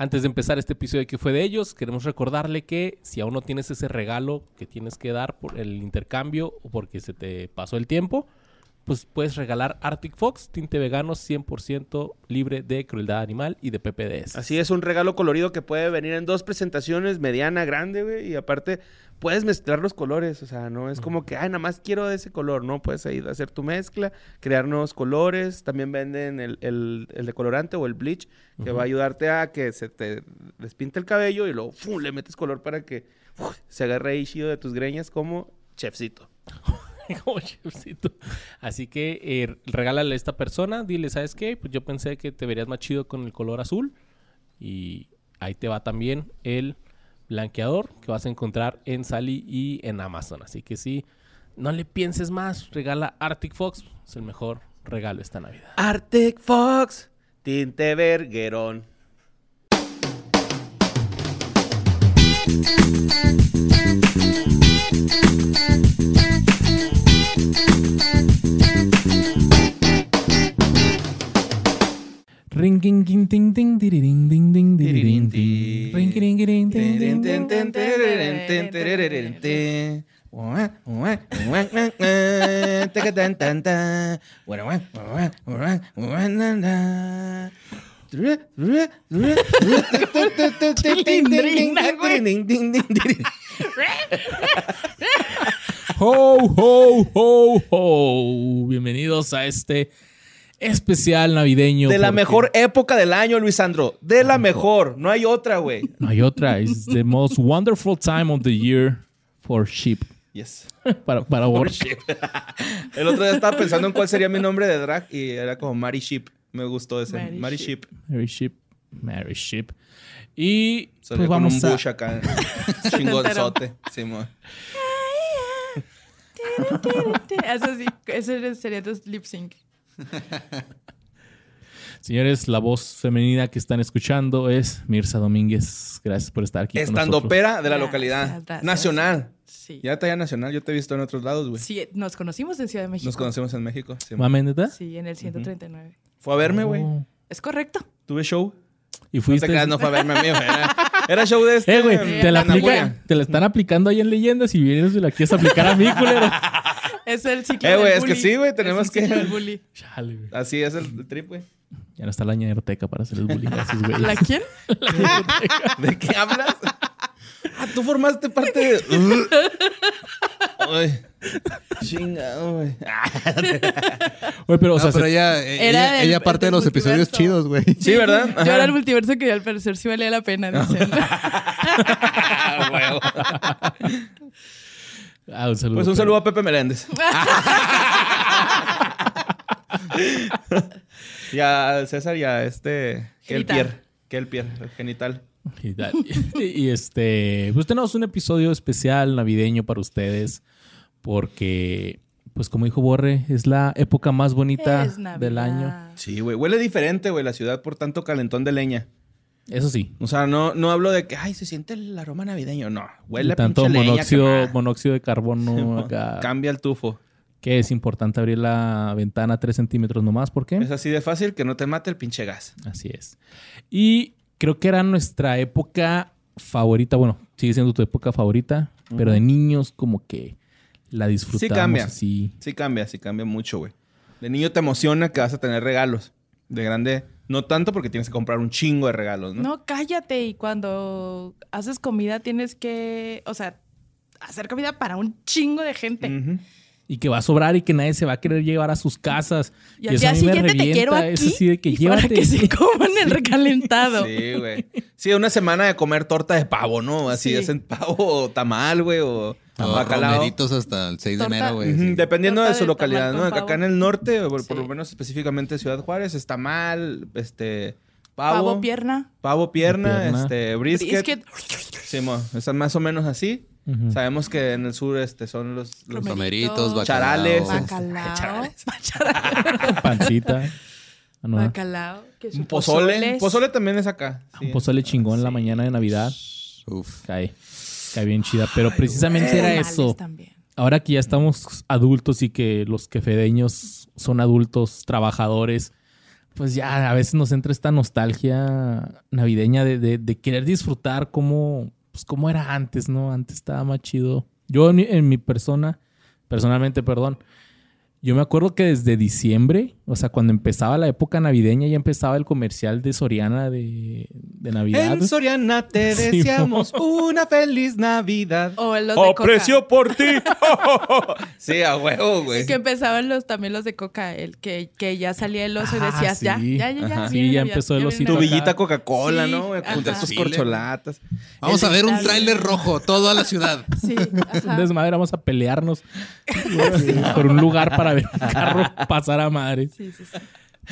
Antes de empezar este episodio que fue de ellos, queremos recordarle que si aún no tienes ese regalo que tienes que dar por el intercambio o porque se te pasó el tiempo, pues puedes regalar Arctic Fox, tinte vegano 100% libre de crueldad animal y de PPDS. Así es, un regalo colorido que puede venir en dos presentaciones, mediana, grande, güey. Y aparte, puedes mezclar los colores. O sea, no es como que, ay, nada más quiero de ese color. No, puedes ir a hacer tu mezcla, crear nuevos colores. También venden el, el, el decolorante o el bleach, que va a ayudarte a que se te despinte el cabello y luego ¡fum! le metes color para que se agarre ahí chido de tus greñas como chefcito. Como chefcito. Así que eh, regálale a esta persona, dile, ¿sabes qué? Pues yo pensé que te verías más chido con el color azul. Y ahí te va también el blanqueador que vas a encontrar en Sally y en Amazon. Así que sí, no le pienses más, regala Arctic Fox. Es el mejor regalo esta Navidad. Arctic Fox, tinte verguerón. Diriring, ting. Ring, ging, ging, ting, ting, ting, ting, Ho, ho, ho, ho. Bienvenidos a este especial navideño. De la porque mejor época del año, Luis Sandro. De la mejor. No hay otra, güey. No hay otra. Es the most wonderful time of the year for sheep. Yes. Para, para Borg. El otro día estaba pensando en cuál sería mi nombre de drag y era como Mary Sheep. Me gustó ese. Mary Mary, Sheep. Sheep. Mary Sheep. Mary Sheep. Y Salía pues con vamos un a... bush acá. Chingonzote. Simón. Eso sí, ese sería tu lip sync. Señores, la voz femenina que están escuchando es Mirza Domínguez. Gracias por estar aquí Estando pera de la Gracias, localidad. gracias. Nacional. Sí. Ya talla nacional. Yo te he visto en otros lados, güey. Sí, nos conocimos en Ciudad de México. Nos conocemos en México. Simón. ¿Mame, neta? Sí, en el 139. Fue a verme, güey. Oh. Es correcto. Tuve show. Y No fuiste... te creas, no fue a verme a mí, güey. Era, era show de este. Eh, güey, te la, Ana aplica- Julia. te la están aplicando ahí en leyendas y vienes y la quieres aplicar a mí, culero. Es el ciclo Eh, del güey, es que bully. sí, güey, Es tenemos el que- bully. Chale, güey. Así es el, el trip, güey. Ya no está la ñeroteca para hacer el bullying a esos güeyes. ¿La quién? ¿De qué hablas? Ah, tú formaste parte de. Ay. Chingado, güey. Güey, pero, o No, sea, pero se- ella, Era ella, parte de los episodios chidos, güey. Sí, ¿verdad? Yo era el multiverso que al parecer sí valía la pena, dicen. Ah, un saludo. Pues un saludo a Pepe Meléndez. y a César y a este. Genital. Kelpier. Kelpier, el genital. Y, tal. Y- este, pues tenemos un episodio especial navideño para ustedes porque, pues como dijo Borre, es la época más bonita del año. Sí, güey. Huele diferente, güey, la ciudad por tanto calentón de leña. Eso sí. O sea, no, no hablo de que, ay, se siente el aroma navideño. No. Huele Y a tanto pinche leña monóxido, quemada. monóxido de carbono acá. Cambia el tufo. Que es importante abrir la ventana 3 centímetros nomás. ¿Por qué? Es así de fácil que no te mate el pinche gas. Así es. Y creo que era nuestra época favorita. Bueno, sigue siendo tu época favorita, pero de niños como que la disfrutábamos cambia. así. Sí cambia, sí cambia mucho, güey. De niño te emociona que vas a tener regalos. De grande, no tanto porque tienes que comprar un chingo de regalos, ¿no? No, cállate. Y cuando haces comida tienes que, o sea, hacer comida para un chingo de gente. Y que va a sobrar y que nadie se va a querer llevar a sus casas. Y al eso día a mí me siguiente te quiero revienta, aquí Es así de que y para que se coman el recalentado. Sí, güey. Sí, una semana de comer torta de pavo, ¿no? Así Sí. hacen pavo o tamal, güey, o O bacalao. hasta el 6 de Torta- enero, güey. Sí. Dependiendo de su localidad, tamal ¿no? Acá en el norte, por, lo menos específicamente Ciudad Juárez, está mal, este, pavo, Pavo, pierna. pavo pierna, Pierna. este, brisket. Brisket. Sí, mo, están más o menos así. Sabemos que en el sur este, son los, los Romeritos, bacalao. Charales. Bacalao. Pancita. Ah, no, Bacalao. que pozole. Pozole también es acá. sí. Un pozole chingón en la mañana de Navidad. Uf. Cae. Cae bien chida. Pero precisamente era eso. también. Ahora que ya estamos adultos y que los quefedeños son adultos trabajadores, pues ya a veces nos entra esta nostalgia navideña de, de- de querer disfrutar como, pues como era antes, ¿no? Antes estaba más chido. Yo en mi, en mi persona, personalmente, perdón, yo me acuerdo que desde diciembre, o sea, cuando empezaba la época navideña, ya empezaba el comercial de Soriana de, de Navidad. En Soriana te Sí, deseamos una feliz Navidad. O los de ¡Oh, Coca. precio por ti! sí, a huevo, güey. Que empezaban los, también los de Coca, el que, que ya salía el oso y Ah, decías, ya, sí. ya, ya, ya. Sí, ya Navidad, empezó el osito Tu villita Coca-Cola, Sí, ¿no? ajá. tus corcholatas. Vamos El a ver un tráiler rojo, toda la ciudad. Sí, Un ajá. desmadre, vamos a pelearnos por un lugar para ver un carro pasar a madre. Sí, sí, sí.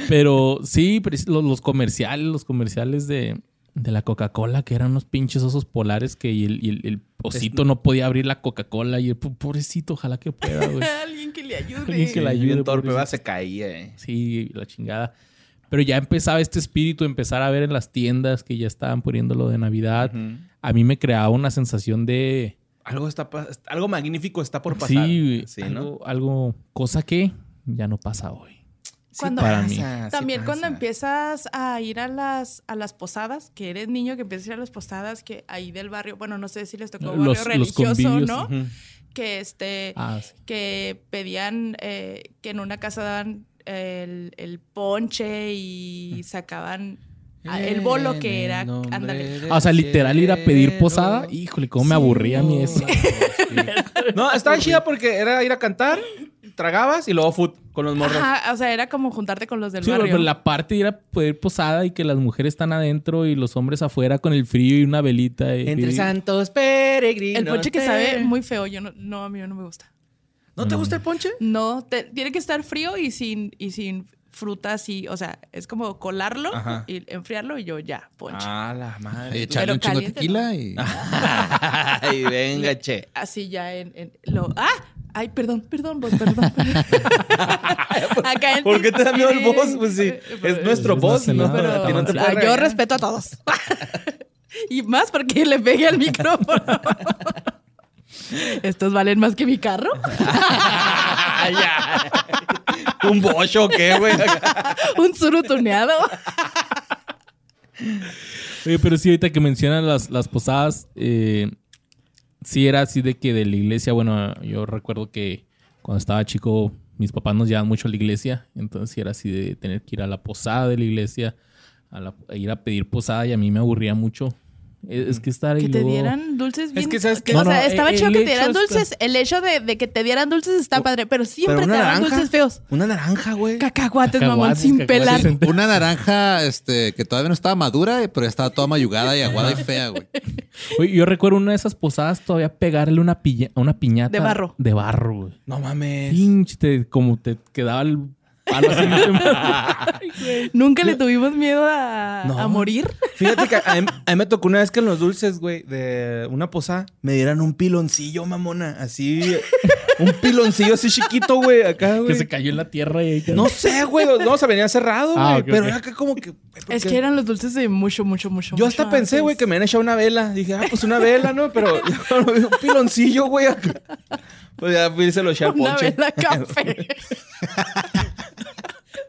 Pero sí, los, los comerciales, los comerciales de, de la Coca-Cola, que eran unos pinches osos polares que y el, y el- el osito no podía abrir la Coca-Cola y el po- pobrecito, ojalá que pueda, güey. Alguien que le ayude. Alguien que Sí, ayude, bien torpe, va, se caía, eh. Sí, la chingada. Pero ya empezaba este espíritu, empezar a ver en las tiendas que ya estaban poniéndolo de Navidad. A mí me creaba una sensación de... Algo, está, pa- algo magnífico está por pasar. Sí, Sí, ¿no? algo, algo, cosa que ya no pasa hoy. Sí Cuando- para mí. sí También cuando empiezas a ir a las, a las posadas, que eres niño, que empiezas a ir a las posadas, que ahí del barrio, bueno, no sé si les tocó Los- barrio los religioso, convivios, ¿no? Que este, Ah, sí. que pedían, eh, que en una casa daban el, el ponche y sacaban el bolo que era, ándale. Ah, o sea, literal ir a pedir posada. Híjole, cómo me aburría a mí eso. No, estaba chida porque era ir a cantar, tragabas y luego food con los morros. Ajá, o sea, era como juntarte con los del Sí, pero la parte de ir a pedir posada y que las mujeres están adentro y los hombres afuera con el frío y una velita. y- Entre y- santos peregrinos. El ponche que te- sabe muy feo, yo no, no, a mí no me gusta. ¿No te gusta el ponche? No, te- tiene que estar frío y sin, y sin frutas y, o sea, es como colarlo Ajá. y enfriarlo y yo ya, ponche. Ah, la madre. Echarle un chingo de tequila y... Ay, venga, che. Así ya en, en lo. ¡Ah! Ay, perdón, perdón, vos, perdón. Acá en ¿Por qué te da miedo el boss? Pues sí, Eh, es nuestro no boss, ¿no? Pero, no te ah, yo respeto a todos. y más porque le pegué al micrófono. ¿Estos valen más que mi carro? ¿Un bocho o qué, güey? Un suru tuneado. Oye, pero sí, ahorita que mencionan las, las posadas, eh, sí era así de que de la iglesia, bueno, yo recuerdo que cuando estaba chico, mis papás nos llevaban mucho a la iglesia, entonces sí era así de tener que ir a la posada de la iglesia, a, la- a ir a pedir posada y a mí me aburría mucho. Es, es que estar ahí Que te luego- dieran dulces bien. que, ¿sabes qué? O No, sea, no, estaba el- chido que te dieran está- dulces. El hecho de, de que te dieran dulces está padre, pero siempre Pero te naranja. dulces feos. Una naranja, güey. Cacahuates, mamón, Cacahuates, sin cacahuates pelar. Una naranja este, que todavía no estaba madura, pero ya estaba toda mayugada y aguada y fea, güey. Oye, yo recuerdo una de esas posadas todavía pegarle una, pilla- una piñata. De barro. De barro, güey. No mames. Pinche, te- como te quedaba el palo así. Ay, güey. Nunca le tuvimos miedo a, No. a morir. Fíjate que a mí, a mí me tocó una vez que en los dulces, güey, de una posada, me dieran un piloncillo, mamona. Así, un piloncillo así chiquito, güey, acá, que güey. se cayó en la tierra y No sé, güey. No, se venía cerrado, güey. Ah, ok, pero era acá como que. güey, ¿por Es que eran los dulces de mucho, mucho, mucho. Yo mucho hasta pensé, antes. güey, que me habían echado una vela. Dije, ah, pues una vela, ¿no? Pero un piloncillo, güey, acá. Pues ya fui y se lo eché al Una ponche. vela café.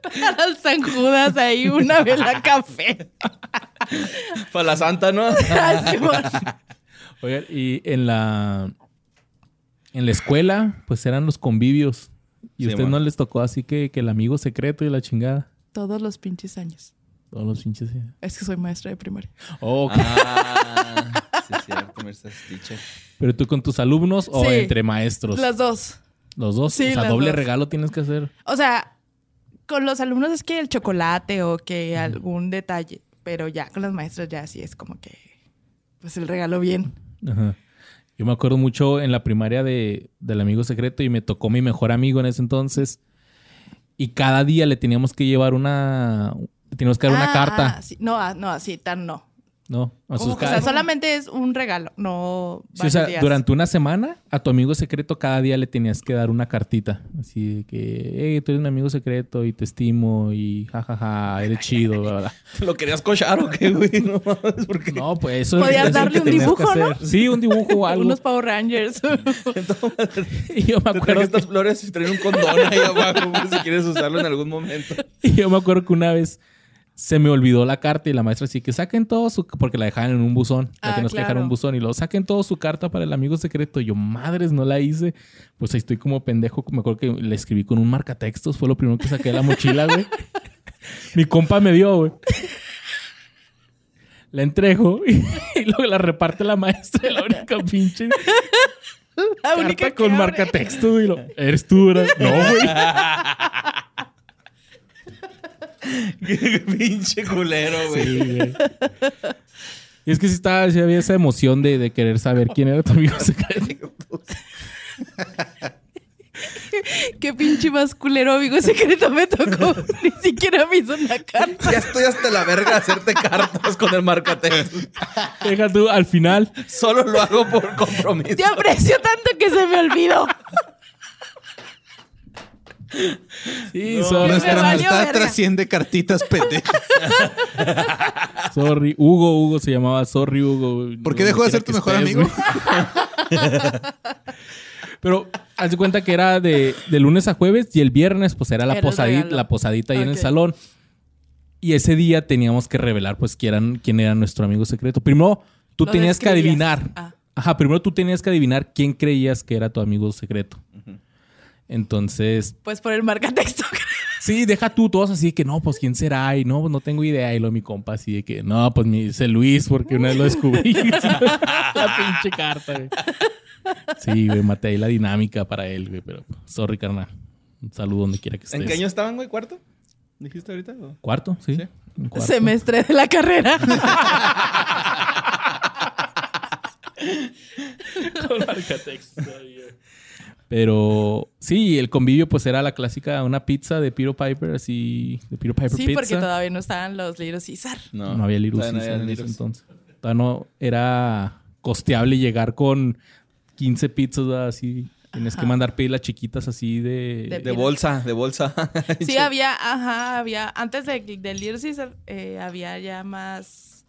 Para el San Judas ahí, una vela café. Para la santa, ¿no? Oigan, y en la en la escuela, pues eran los convivios. Y a Sí, ustedes man. no les tocó así que, que el amigo secreto y la chingada. Todos los pinches años. Todos los pinches. sí. Es que soy maestra de primaria. Oh, ok. Ah, sí, cierto. Pero tú con tus alumnos o Sí. entre maestros. Las dos. Los dos. Sí, o sea, las doble dos. regalo tienes que hacer. O sea, con los alumnos es que el chocolate o que algún detalle. Pero ya con las maestras ya sí es como que. Pues el regalo bien. Ajá. Yo me acuerdo mucho en la primaria de, del amigo secreto y me tocó mi mejor amigo en ese entonces. Y cada día le teníamos que llevar una. Teníamos que dar una Ah, carta. ah, sí. No, ah, no, así tan no. No, a sus O sea, solamente es un regalo, no Sí, o sea, días. durante una semana a tu amigo secreto cada día le tenías que dar una cartita. Así de que, hey, tú eres mi amigo secreto y te estimo y jajaja, eres chido, bla, bla, bla. ¿Lo querías cochar o qué, güey? No mames, ¿por qué? No, pues eso Podías es lo darle un dibujo, ¿no? Sí, un dibujo o algo. Unos Power Rangers. y yo me Te acuerdo traen estas flores y traen un condón ahí abajo si quieres usarlo en algún momento. y yo me acuerdo que una vez se me olvidó la carta y la maestra así que saquen todo su... Porque la dejaban en un buzón. La Ah, que dejar en claro. un buzón. Y luego saquen todo su carta para el amigo secreto. Y yo, madres, no la hice. Pues ahí estoy como pendejo. Me acuerdo que le escribí con un marcatextos. Fue lo primero que saqué de la mochila, güey. Mi compa me dio, güey. La entrego y, y luego la reparte la maestra. y La única pinche La única carta que con marcatextos. güey. Lo, ¿Eres tú, verdad? No, güey. Qué pinche culero, güey. Sí, güey. Y es que sí, estaba, sí había esa emoción de, de querer saber quién era tu amigo secreto. Qué pinche más culero amigo secreto me tocó. Ni siquiera me hizo una carta. Ya estoy hasta la verga de hacerte cartas con el marcatextos. Deja tú, al final, Solo lo hago por compromiso. Te aprecio tanto que se me olvidó. Sí, Nuestra amistad verga. trasciende cartitas pendejas. sorry. Hugo, Hugo se llamaba Sorry Hugo. ¿Por qué dejó de ser tu mejor estés, amigo? Pero haz de cuenta que era de, de lunes a jueves y el viernes pues era la, Era posadita, la posadita ahí en el salón. Y ese día teníamos que revelar pues quién, eran- quién era nuestro amigo secreto. Primero tú Lo tenías que adivinar. Ah. Ajá, primero tú tenías que adivinar quién creías que era tu amigo secreto. Entonces, Pues por el marcatexto. sí, deja tú todos así de que no, pues quién será y no, pues no tengo idea. Y lo mi compa así de que no, pues me dice Luis porque una vez lo descubrí. la pinche carta, güey. Sí, güey, maté ahí la dinámica para él, güey, pero sorry, carnal. Un saludo donde quiera que estés. ¿En qué año estaban, güey? ¿Cuarto? ¿Dijiste ahorita? o? ¿Cuarto? Sí. Sí. un cuarto. Semestre de la carrera. Con marcatexto. Pero sí, el convivio pues era la clásica, una pizza de Piro Piper, así, de Piro Piper Sí, Pizza. porque todavía no estaban los libros César. No, había Little no Caesar había en ese Little entonces. Todavía no era costeable llegar con 15 pizzas así. Tienes que mandar pedir chiquitas así de... De- De bolsa, de bolsa. Sí, había, ajá, había, antes de, del Little Caesar, eh, había ya más,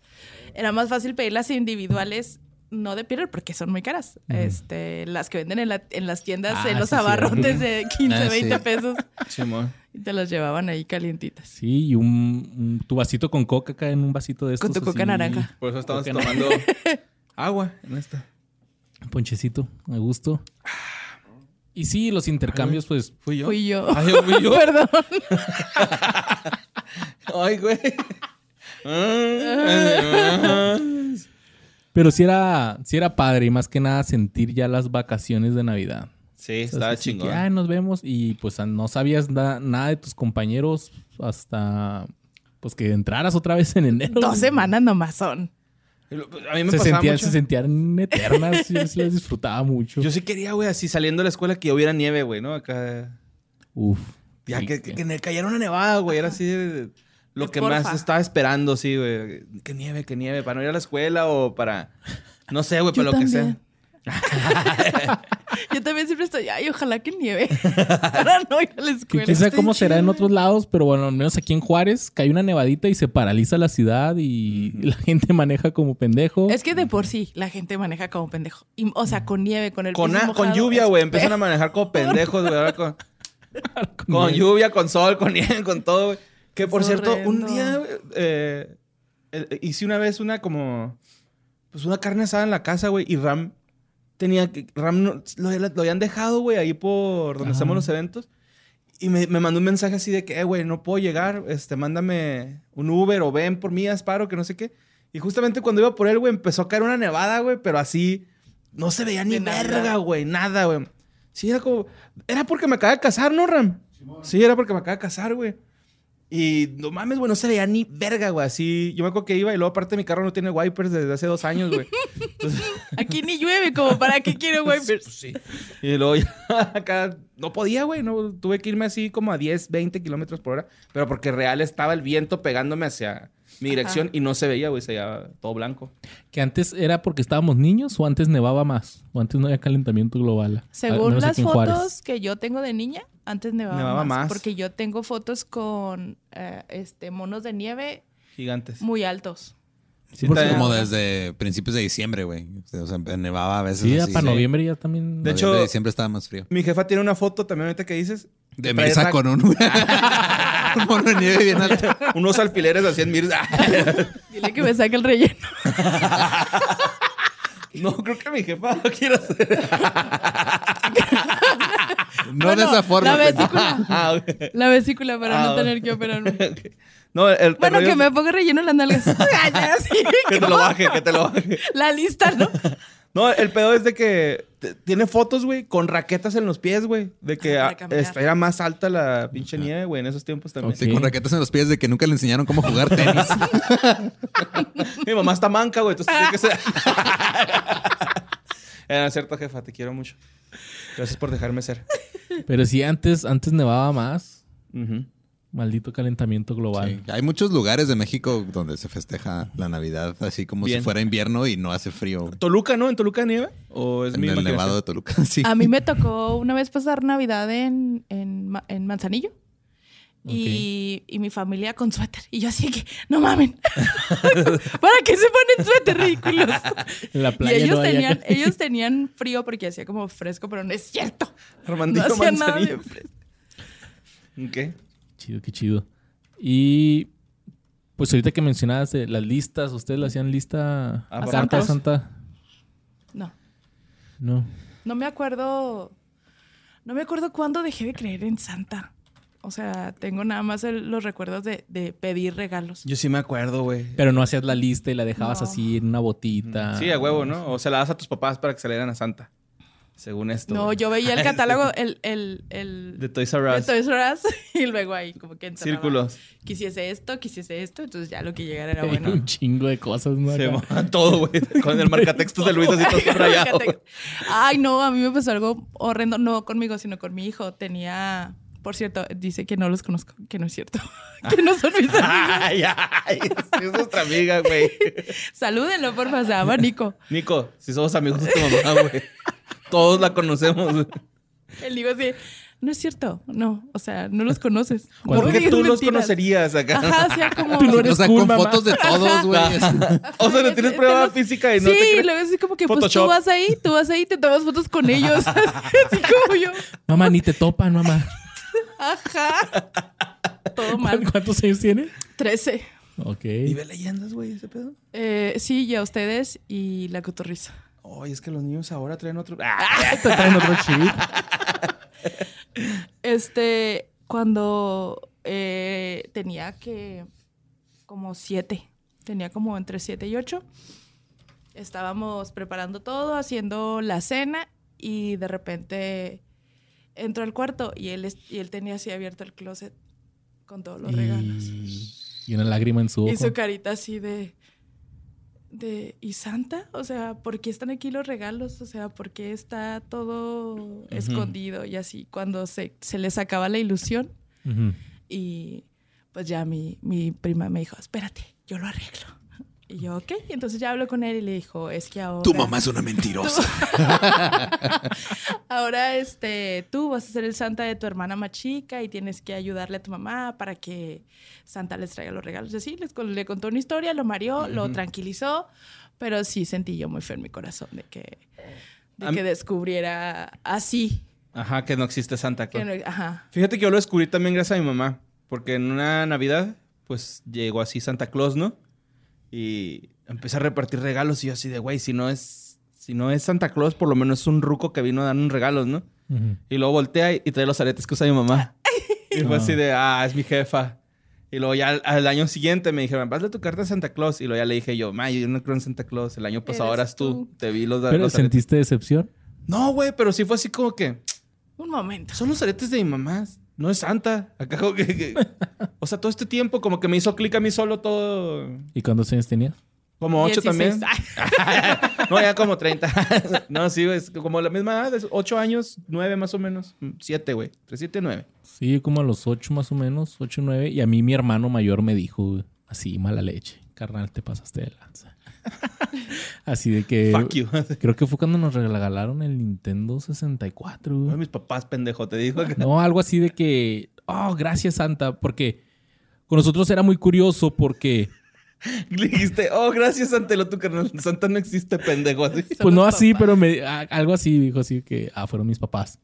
era más fácil pedirlas individuales, no de Peter, porque son muy caras. Este, las que venden en, la- en las tiendas, Ah, en los sí, abarrotes de 15, Ah, sí. 20 pesos, Simón. y te las llevaban ahí calientitas. Sí, y un, un- tu vasito con coca acá en un vasito de estos. Con tu coca naranja. Por eso estamos ¿Por qué no? tomando agua en esta. Ponchecito, a gusto. Y sí, los intercambios, pues... ¿Fui yo? Fui yo. Ay, yo fui yo. Perdón. Ay, güey. Pero sí era, sí era padre y más que nada sentir ya las vacaciones de Navidad. Sí, O sea, estaba así que, chingón. "Ay, nos vemos y pues no sabías na- nada de tus compañeros hasta pues que entraras otra vez en enero. Dos semanas nomás son. A mí me Se pasaba sentían, mucho. se sentían eternas. yo sí las disfrutaba mucho. Yo sí quería, güey, así saliendo de la escuela que hubiera nieve, güey, ¿no? Acá. Uf. Ya sí, que, que, que cayera una nevada, güey. Era así de- lo que porfa. más estaba esperando, sí, güey. Que nieve, que nieve. Para no ir a la escuela o para. No sé, güey, para lo que sea. Yo también siempre estoy, ay, ojalá que nieve. Para no ir a la escuela. Estoy cómo será en otros lados, pero bueno, al menos aquí en Juárez cae una nevadita y se paraliza la ciudad y la gente maneja como pendejo. Es que de por sí la gente maneja como pendejo. Y, o sea, con nieve, con el Con, piso a- con lluvia, güey. Empiezan a manejar como pendejos, güey. Ahora con, con lluvia, con sol, con nieve, con todo, güey. Que por Es cierto, un día eh, eh, hice una vez una como. Pues una carne asada en la casa, güey. Y Ram tenía que. Ram no- lo, lo habían dejado, güey, ahí por donde Ajá. hacemos los eventos. Y me, me mandó un mensaje así de que, eh, güey, no puedo llegar. Este, mándame un Uber o ven por mí, Asparo, que no sé qué. Y justamente cuando iba por él, güey, empezó a caer una nevada, güey, pero así. No se veía ni verga, güey, nada, güey. Sí, era como. Era porque me acaba de casar, ¿no, Ram? Sí, era porque me acaba de casar, güey. Y no mames, güey, no se veía ni verga, güey. Así, yo me acuerdo que iba y luego aparte mi carro no tiene wipers desde hace dos años, güey. Entonces, Aquí ni llueve, como para qué quiero wipers. sí. Y luego ya acá no podía, güey. No, tuve que irme así como a 10, 20 kilómetros por hora. Pero porque real estaba el viento pegándome hacia, mi dirección y no se veía, güey, se veía todo blanco. Que antes era porque estábamos niños o antes nevaba más. O antes no había calentamiento global. Según las fotos Juárez. que yo tengo de niña, antes nevaba, Nevaba más, más. Porque yo tengo fotos con eh, este monos de nieve Gigantes. muy altos. Sí, Como desde principios de diciembre, güey. O sea, nevaba a veces. Sí, ya así. para Sí. noviembre ya también. De hecho- diciembre estaba más frío. Mi jefa tiene una foto también ahorita que dices. De mesa con un, un mono de nieve bien alto. unos alfileres así en Mirza. Dile que me saque el relleno. no, creo que mi jefa no quiere hacer. No Bueno, de esa forma. La vesícula. Ah, ok. La vesícula para Ah, no tener que operarme. No, el Bueno, que es- me ponga relleno en las nalgas. Sí, que te lo baje, que te lo baje. La lista, ¿no? No, el pedo es de que tiene fotos, güey, con raquetas en los pies, güey. De que ah, esta era más alta la pinche nieve, güey, en esos tiempos también. Ok. Sí, con raquetas en los pies de que nunca le enseñaron cómo jugar tenis. Mi mamá está manca, güey, entonces tiene que ser. Era cierto, jefa, te quiero mucho. Gracias por dejarme ser. Pero sí, antes, antes nevaba más. Maldito calentamiento global. Sí. Hay muchos lugares de México donde se festeja la Navidad así como Bien. si fuera invierno y no hace frío. ¿Toluca, no? ¿En Toluca nieve? ¿O es En mi el? Nevado de Toluca, sí. A mí me tocó una vez pasar Navidad en, en, en Manzanillo. Y, y mi familia con suéter. Y yo así que, no mamen. ¿Para qué se ponen suéter ridículos? En la Y playa ellos no había- tenían, ellos tenían frío porque hacía como fresco, pero no es cierto. No Armandillo hacía nada Manzanillo. de fresco. ¿Qué? Chido, qué chido. Y pues ahorita que mencionabas de las listas, ¿ustedes le hacían lista ¿A carta Santa? Santa? No. No. No me acuerdo. No me acuerdo cuándo dejé de creer en Santa. O sea, tengo nada más el- los recuerdos de, de pedir regalos. Yo sí me acuerdo, güey. Pero no hacías la lista y la dejabas No. así en una botita. Sí, a huevo, ¿no? O se la das a tus papás para que se le den a Santa. Según esto. No, yo veía el catálogo, el, el, el De Toys R de Us. Toys R Us, y luego ahí como que encerraba. Círculos. Quisiese esto, quisiese esto, entonces ya lo que llegara era Hay bueno. un chingo de cosas, ¿no? Se llama todo, güey. Con el marcatextos de Luis así todo subrayado. güey. Ay, no, a mí me pasó algo horrendo, no conmigo, sino con mi hijo. Tenía, por cierto, dice que no los conozco, que no es cierto, que no son mis amigos. Ay, ay. Es nuestra amiga, güey. Salúdenlo, porfa, se llama Nico. Nico, si somos amigos de tu mamá, güey. Todos la conocemos. Él digo así, no es cierto, no, o sea, no los conoces. ¿Por qué tú los conocerías acá? Ajá, o sea, como... Tú no eres o sea, cool, con mamá. fotos de todos, güey. O sea, le tienes prueba los- física y no sí, te luego así como que pues Photoshop. tú vas ahí, tú vas ahí y te tomas fotos con ellos. así como yo. Mamá, ni te topan, mamá. Ajá. Todo mal. ¿Cuántos años tiene? Trece. Ok. ¿Y ve leyendas, güey, ese pedo? Eh, sí, y a ustedes y la cotorriza. Ay, es que los niños ahora traen otro. Ah, traen otro chip. Este, cuando eh, tenía que como siete, tenía como entre siete y ocho, estábamos preparando todo, haciendo la cena y de repente entró al cuarto y él, y él tenía así abierto el closet con todos los regalos. Y, una lágrima en su ojo. Y su carita así de... De, ¿y Santa? O sea, ¿por qué están aquí los regalos? O sea, ¿por qué está todo escondido? Y así, cuando se, se les acaba la ilusión. Y pues ya mi, mi prima me dijo, espérate, yo lo arreglo. Y yo, ok. Y entonces ya hablo con él y le dijo, es que ahora... Tu mamá es una mentirosa. Ahora, este, tú vas a ser el Santa de tu hermana más chica y tienes que ayudarle a tu mamá para que Santa les traiga los regalos. Y así, les, le contó una historia, lo mareó, lo tranquilizó, pero sí sentí yo muy feo en mi corazón de que, de que descubriera así. Ajá, que no existe Santa Claus. no- ajá. Fíjate que yo lo descubrí también gracias a mi mamá. Porque en una Navidad, pues llegó así Santa Claus, ¿no? Y empecé a repartir regalos y yo así de, güey, si no es, si no es Santa Claus, por lo menos es un ruco que vino a darnos regalos, ¿no? Ujú. Y luego voltea y, y trae los aretes que usa mi mamá. Y fue así de, ah, es mi jefa. Y luego ya al, al año siguiente me dijeron, hazle tu carta a Santa Claus. Y luego ya le dije yo, ma, yo no creo en Santa Claus. El año pasado eras tú. tú. Te vi los, ¿Pero los aretes. sentiste decepción? No, güey, pero sí fue así como que, Un momento. son los aretes de mi mamá. No es Santa. Acá como que, que- O sea, todo este tiempo como que me hizo clic a mí solo todo... ¿Y cuántos años tenías? Como ocho 16. también. No, ya como 30. no, sí, güey, es como la misma edad. es Ocho años, nueve más o menos. Mm, Siete, güey. Tres, siete, nueve. Sí, como a los ocho más o menos, ocho, nueve. Y a mí mi hermano mayor me dijo. Así, mala leche. Carnal, te pasaste de lanza. Así de que... Fuck you. Creo que fue cuando nos regalaron el Nintendo 64, güey. Ay, Mis papás, pendejo, te digo que... No, algo así de que, oh, gracias Santa, porque con nosotros era muy curioso porque, Le dijiste, oh, gracias, Santelo, tu carnal. Santa no existe, pendejo. Así. pues no así, papás. pero me- a- algo así, dijo así que, ah, fueron mis papás.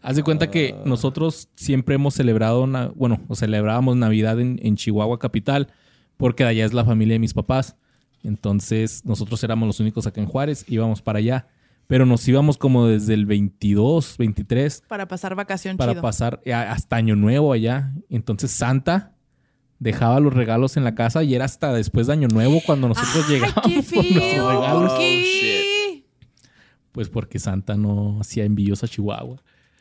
Haz de cuenta que nosotros siempre hemos celebrado, bueno, o celebrábamos Navidad en, en Chihuahua capital, porque de allá es la familia de mis papás. Entonces, nosotros éramos los únicos acá en Juárez, íbamos para allá. Pero nos íbamos como desde el 22, 23 Para pasar vacación para chido. pasar eh, hasta Año Nuevo allá. Entonces Santa dejaba los regalos en la casa y era hasta después de Año Nuevo cuando nosotros ¡Ay, llegábamos qué por nuestros feo! regalos. ¿Por qué? Pues porque Santa no hacía envíos a Chihuahua.